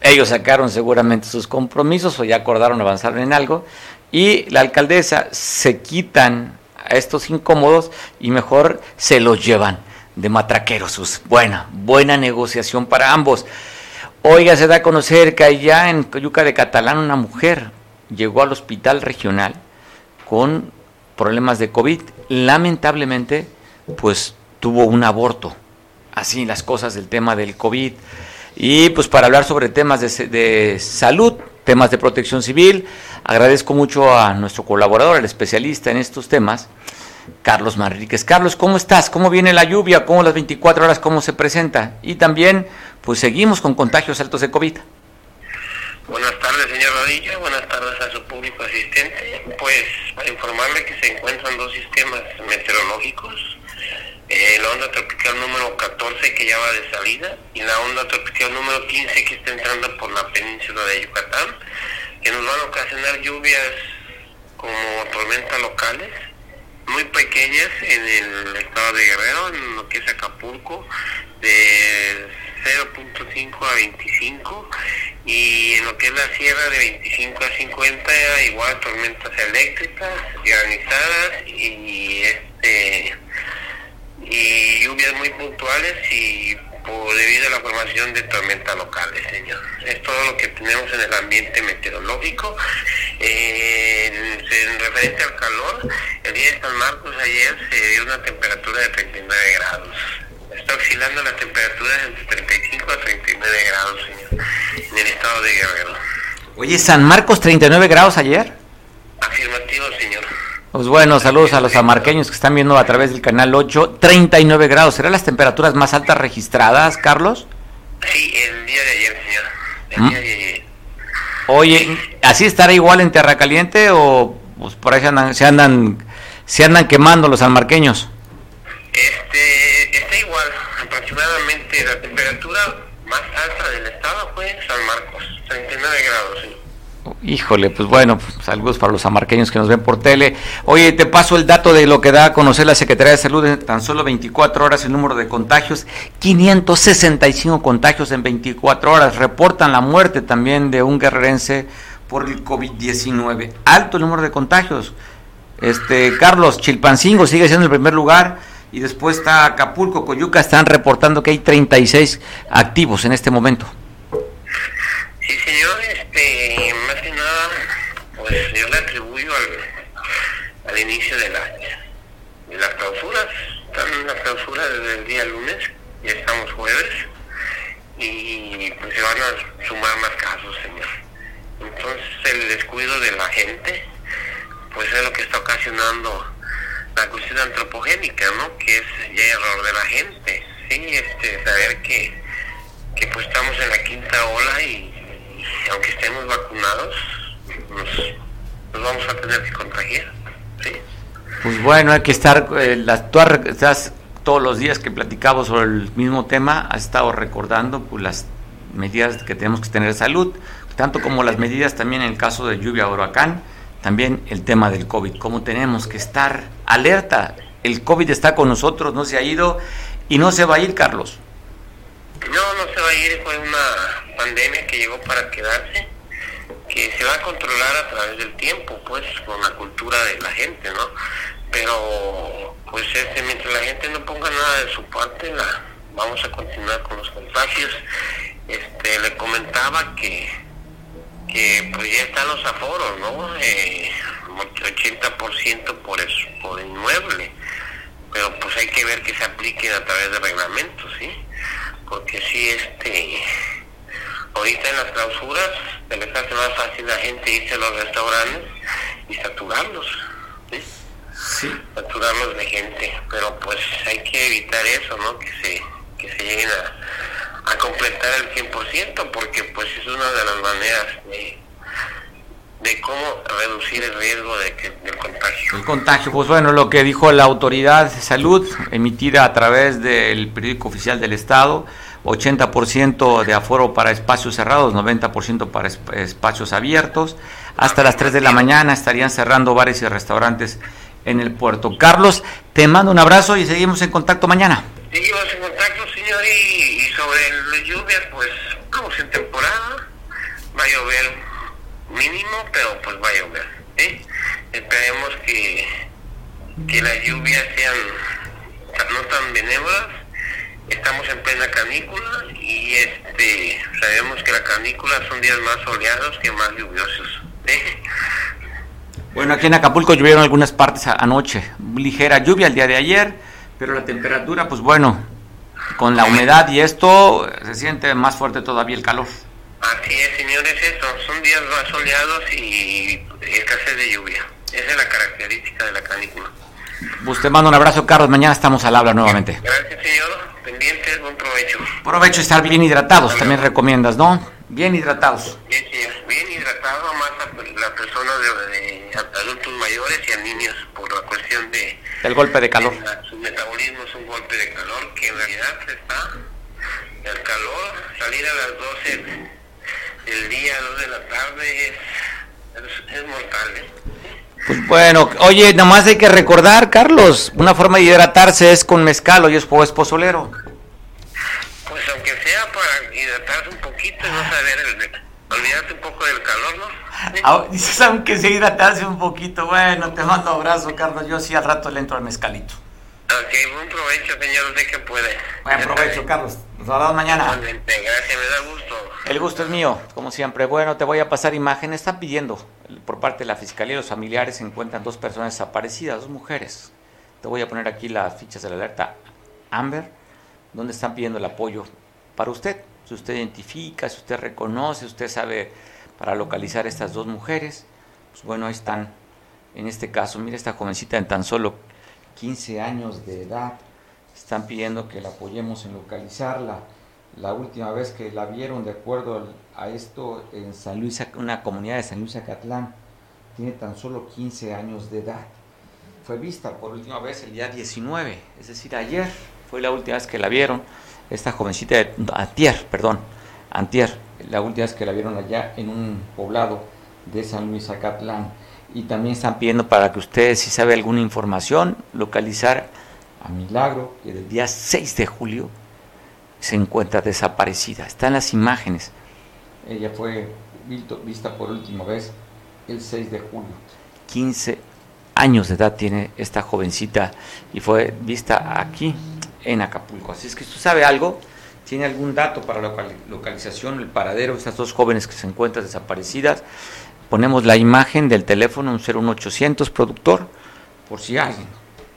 ellos sacaron seguramente sus compromisos o ya acordaron avanzar en algo y la alcaldesa se quitan a estos incómodos y mejor se los llevan de matraqueros. Buena, buena negociación para ambos. Oiga, se da a conocer que allá en Coyuca de Catalán una mujer llegó al hospital regional con problemas de COVID. Lamentablemente, pues tuvo un aborto. Así las cosas del tema del COVID. Y pues para hablar sobre temas de, salud, temas de protección civil. Agradezco mucho a nuestro colaborador, el especialista en estos temas, Carlos Manríquez. Carlos, ¿cómo estás? ¿Cómo viene la lluvia? ¿Cómo las 24 horas? ¿Cómo se presenta? Y también, pues seguimos con contagios altos de COVID. Buenas tardes, señor Rodilla. Buenas tardes a su público asistente. Pues para informarle que se encuentran dos sistemas meteorológicos. Eh, la onda tropical número 14 que ya va de salida y la onda tropical número 15 que está entrando por la península de Yucatán, que nos van a ocasionar lluvias como tormentas locales muy pequeñas en el estado de Guerrero, en lo que es Acapulco, de 0.5 a 25 y en lo que es la sierra de 25 a 50 igual tormentas eléctricas, granizadas y este y lluvias muy puntuales y por debido a la formación de tormentas locales, señor. Es todo lo que tenemos en el ambiente meteorológico. Eh, en, referente al calor, el día de San Marcos ayer se dio una temperatura de 39 grados. Está oscilando la temperatura entre 35 a 39 grados, señor, en el estado de Guerrero. Oye, San Marcos 39 grados ayer. Afirmativo, señor. Pues bueno, saludos a los amarqueños que están viendo a través del canal 8, 39 grados. ¿Serán las temperaturas más altas registradas, Carlos? Sí, el día de ayer, señor. El día de ayer. Oye, ¿así estará igual en Tierra Caliente o pues por ahí se andan, se andan, se andan quemando los almarqueños? Este, está igual, aproximadamente la temperatura más alta del estado fue San Marcos, 39 grados. Híjole, pues bueno, pues saludos para los amarqueños que nos ven por tele. Oye, te paso el dato de lo que da a conocer la Secretaría de Salud en tan solo 24 horas el número de contagios, 565 contagios en 24 horas. Reportan la muerte también de un guerrerense por el COVID-19. Alto el número de contagios. Este, Carlos Chilpancingo sigue siendo el primer lugar y después está Acapulco, Coyuca, están reportando que hay 36 activos en este momento. Sí, este, más que nada, pues yo le atribuyo inicio de, la, de las clausuras. Están en las clausuras desde el día lunes, ya estamos jueves, y pues se van a sumar más casos, señor. Entonces el descuido de la gente, pues es lo que está ocasionando la cuestión antropogénica, ¿no? Que es ya error de la gente, sí, este, saber que, que pues estamos en la quinta ola y aunque estemos vacunados, nos, nos, vamos a tener que contagiar. ¿Sí? Pues bueno, hay que estar, eh, estás todos los días que platicamos sobre el mismo tema, has estado recordando pues, las medidas que tenemos que tener de salud, tanto como las medidas también en el caso de lluvia o huracán, también el tema del COVID, cómo tenemos que estar alerta. El COVID está con nosotros, no se ha ido y no se va a ir, Carlos. No, no se va a ir, fue una pandemia que llegó para quedarse, que se va a controlar a través del tiempo, pues, con la cultura de la gente, ¿no? Pero, pues, este, mientras la gente no ponga nada de su parte, la, vamos a continuar con los contagios. Este, le comentaba que, que pues ya están los aforos, ¿no? Eh, 80% por, eso, por inmueble, pero pues hay que ver que se apliquen a través de reglamentos, ¿sí? porque si este ahorita en las clausuras se les hace más fácil la gente irse a los restaurantes y saturarlos ¿sí? Sí. saturarlos de gente pero pues hay que evitar eso no que se que se lleguen a, a completar el 100% porque pues es una de las maneras de de cómo reducir el riesgo de que, del contagio. El contagio, pues bueno, lo que dijo la autoridad de salud, emitida a través del periódico oficial del Estado, 80% de aforo para espacios cerrados, 90% para espacios abiertos. Hasta las 3 de la mañana estarían cerrando bares y restaurantes en el puerto. Carlos, te mando un abrazo y seguimos en contacto mañana. Seguimos en contacto, señor, y, sobre las lluvias, pues estamos en temporada, va a llover mínimo, pero pues va a llover. ¿sí? Esperemos que, que las lluvias sean no tan benévolas. Estamos en plena canícula y este sabemos que la canícula son días más soleados que más lluviosos. Bueno, aquí en Acapulco llovieron algunas partes anoche, ligera lluvia el día de ayer, pero la temperatura, pues bueno, con la humedad y esto se siente más fuerte todavía el calor. Así es, señores, eso. Son días más soleados y escasez de lluvia. Esa es la característica de la canícula. Usted manda un abrazo, Carlos. Mañana estamos al habla nuevamente. Gracias, señor. Pendientes, buen provecho. Provecho estar bien hidratados, también recomiendas, ¿no? Bien hidratados. Bien, señor. Bien hidratado, más a las personas de, adultos mayores y a niños por la cuestión de... El golpe de calor. su metabolismo es un golpe de calor que en realidad está... El calor, salir a las 12 del día, 2 de la tarde, es, es mortal. ¿eh? Pues bueno, oye, nomás hay que recordar, Carlos, una forma de hidratarse es con mezcal, y es pozolero. Pues aunque sea para hidratarse un poquito y no saber, olvidarse un poco del calor, ¿no? Ah, dices, aunque sea hidratarse un poquito, bueno, te mando abrazo, Carlos, yo sí al rato le entro al mezcalito. Ok, buen provecho, señor, sé que puede. Buen provecho, Carlos. Nos hablamos mañana. Gracias, me da gusto. El gusto es mío, como siempre. Bueno, te voy a pasar imágenes. Están pidiendo por parte de la Fiscalía y los familiares se encuentran dos personas desaparecidas, dos mujeres. Te voy a poner aquí las fichas de la alerta Amber, donde están pidiendo el apoyo para usted. Si usted identifica, si usted reconoce, usted sabe para localizar estas dos mujeres, pues bueno, ahí están. En este caso, mire esta jovencita en tan solo 15 años de edad. Están pidiendo que la apoyemos en localizarla. La última vez que la vieron, de acuerdo a esto, en San Luis, una comunidad de San Luis Acatlán, tiene tan solo 15 años de edad. Fue vista por última vez el día 19, es decir, ayer fue la última vez que la vieron. Esta jovencita de Antier, perdón, Antier, la última vez que la vieron allá en un poblado de San Luis Acatlán y también están pidiendo para que ustedes, si sabe alguna información, localizar a Milagro, que del día 6 de julio se encuentra desaparecida. Están las imágenes. Ella fue vista por última vez el 6 de julio. 15 años de edad tiene esta jovencita y fue vista aquí en Acapulco. Así es que usted sabe algo, tiene algún dato para la localización, el paradero de estas dos jóvenes que se encuentran desaparecidas, ponemos la imagen del teléfono, un 01800 productor, por si alguien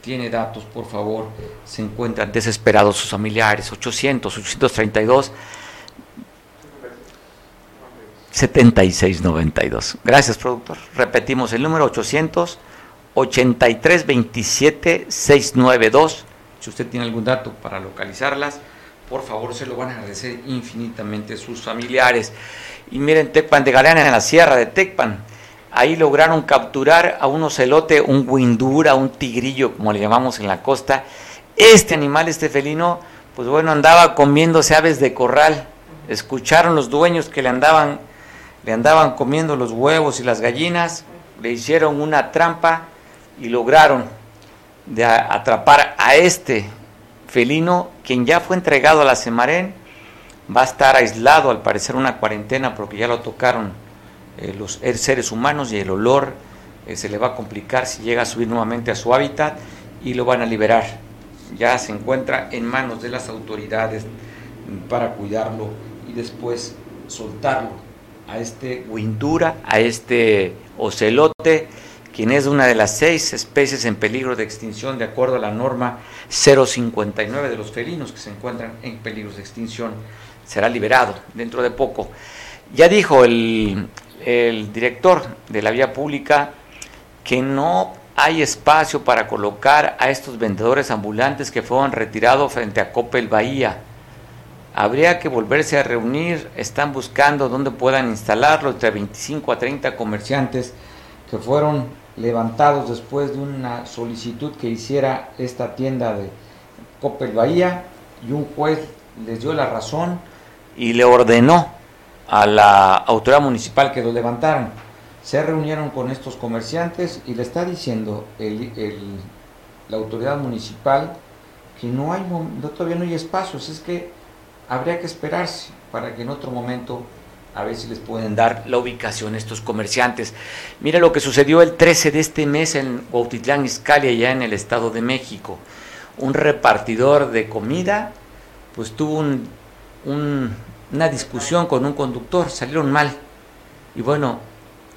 tiene datos, por favor, se encuentran desesperados sus familiares, 800, 832. 7692. Gracias, productor. Repetimos el número 800 83 27 692. Si usted tiene algún dato para localizarlas, por favor se lo van a agradecer infinitamente sus familiares. Y miren, Tecpan de Galeana, en la sierra de Tecpan, ahí lograron capturar a un ocelote, un guindura, un tigrillo, como le llamamos en la costa. Este animal, este felino, pues bueno, andaba comiéndose aves de corral. Escucharon los dueños que le andaban, le andaban comiendo los huevos y las gallinas, le hicieron una trampa y lograron atrapar a este felino, quien ya fue entregado a la Semarén va a estar aislado, al parecer una cuarentena, porque ya lo tocaron eh, los seres humanos y el olor eh, se le va a complicar si llega a subir nuevamente a su hábitat y lo van a liberar. Ya se encuentra en manos de las autoridades para cuidarlo y después soltarlo a este Windura, a este ocelote, quien es una de las seis especies en peligro de extinción de acuerdo a la norma 059 de los felinos que se encuentran en peligro de extinción será liberado dentro de poco. Ya dijo el, director de la vía pública que no hay espacio para colocar a estos vendedores ambulantes que fueron retirados frente a Coppel Bahía. Habría que volverse a reunir, están buscando dónde puedan instalarlo, entre 25 a 30 comerciantes que fueron levantados después de una solicitud que hiciera esta tienda de Coppel Bahía y un juez les dio la razón y le ordenó a la autoridad municipal que lo levantaran. Se reunieron con estos comerciantes y le está diciendo la autoridad municipal que no hay, todavía no hay espacios, es que habría que esperarse para que en otro momento a ver si les pueden dar la ubicación a estos comerciantes. Mira lo que sucedió el 13 de este mes en Cuautitlán Izcalli, allá en el Estado de México. Un repartidor de comida, pues tuvo un una discusión con un conductor, salieron mal. Y bueno,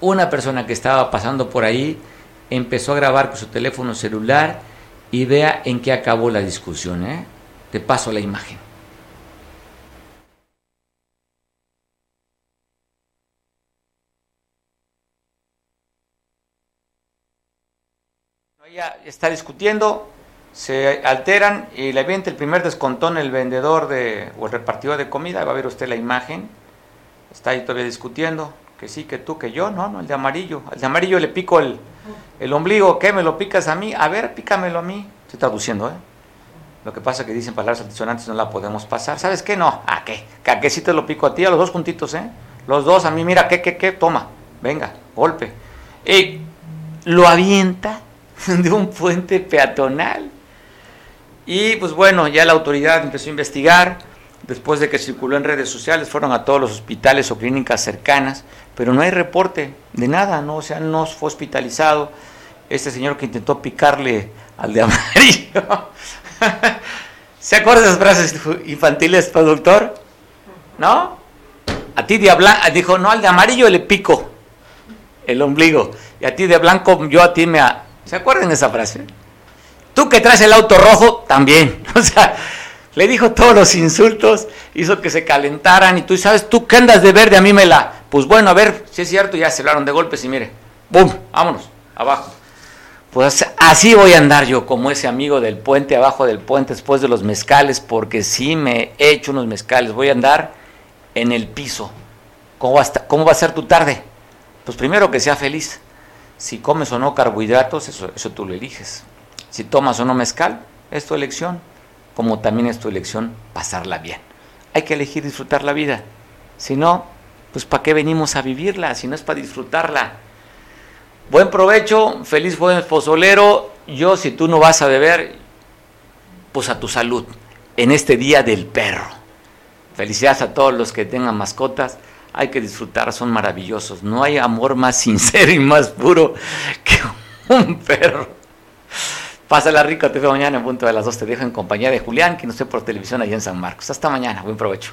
una persona que estaba pasando por ahí empezó a grabar con su teléfono celular y vea en qué acabó la discusión. ¿eh? Te paso la imagen. Ya está discutiendo, se alteran y le avienta el primer descontón el vendedor de, o el repartidor de comida. Va a ver usted la imagen. Está ahí todavía discutiendo. Que sí, que tú, que yo. No, no, el de amarillo. Al de amarillo le pico el, el ombligo. ¿Qué? ¿Me lo picas a mí? A ver, pícamelo a mí. Estoy traduciendo, ¿eh? Lo que pasa es que dicen palabras altisonantes no la podemos pasar. ¿Sabes qué? No. ¿A qué? ¿Que a qué sí te lo pico a ti? A los dos juntitos, ¿eh? Los dos, a mí, mira, ¿qué, qué, qué? Toma. Venga, golpe. Y lo avienta de un puente peatonal. Y pues bueno, ya la autoridad empezó a investigar, después de que circuló en redes sociales, fueron a todos los hospitales o clínicas cercanas, pero no hay reporte de nada, ¿no? O sea, no fue hospitalizado. Este señor que intentó picarle al de amarillo. ¿Se acuerdan de esas frases infantiles, productor? ¿No? A ti de blanco, dijo, no, al de amarillo le pico el ombligo. Y a ti de blanco, yo a ti me... ¿Se acuerdan de esa frase? Tú que traes el auto rojo, también. O sea, le dijo todos los insultos, hizo que se calentaran y tú sabes, tú que andas de verde, a mí me la... Pues bueno, a ver, si es cierto, ya se hablaron de golpes y mire, ¡bum! Vámonos, abajo. Pues así voy a andar yo, como ese amigo del puente, abajo del puente, después de los mezcales, porque sí me he hecho unos mezcales. Voy a andar en el piso. ¿Cómo va a, cómo va a ser tu tarde? Pues primero que sea feliz. Si comes o no carbohidratos, eso, tú lo eliges. Si tomas o no mezcal, es tu elección. Como también es tu elección pasarla bien. Hay que elegir disfrutar la vida. Si no, pues ¿para qué venimos a vivirla? Si no es para disfrutarla. Buen provecho, feliz jueves pozolero. Yo, si tú no vas a beber, pues a tu salud en este día del perro. Felicidades a todos los que tengan mascotas hay que disfrutar, son maravillosos. No hay amor más sincero y más puro que un perro. Pásala rico, te veo mañana en punto de las dos. Te dejo en compañía de Julián, que no esté por televisión allá en San Marcos. Hasta mañana, buen provecho.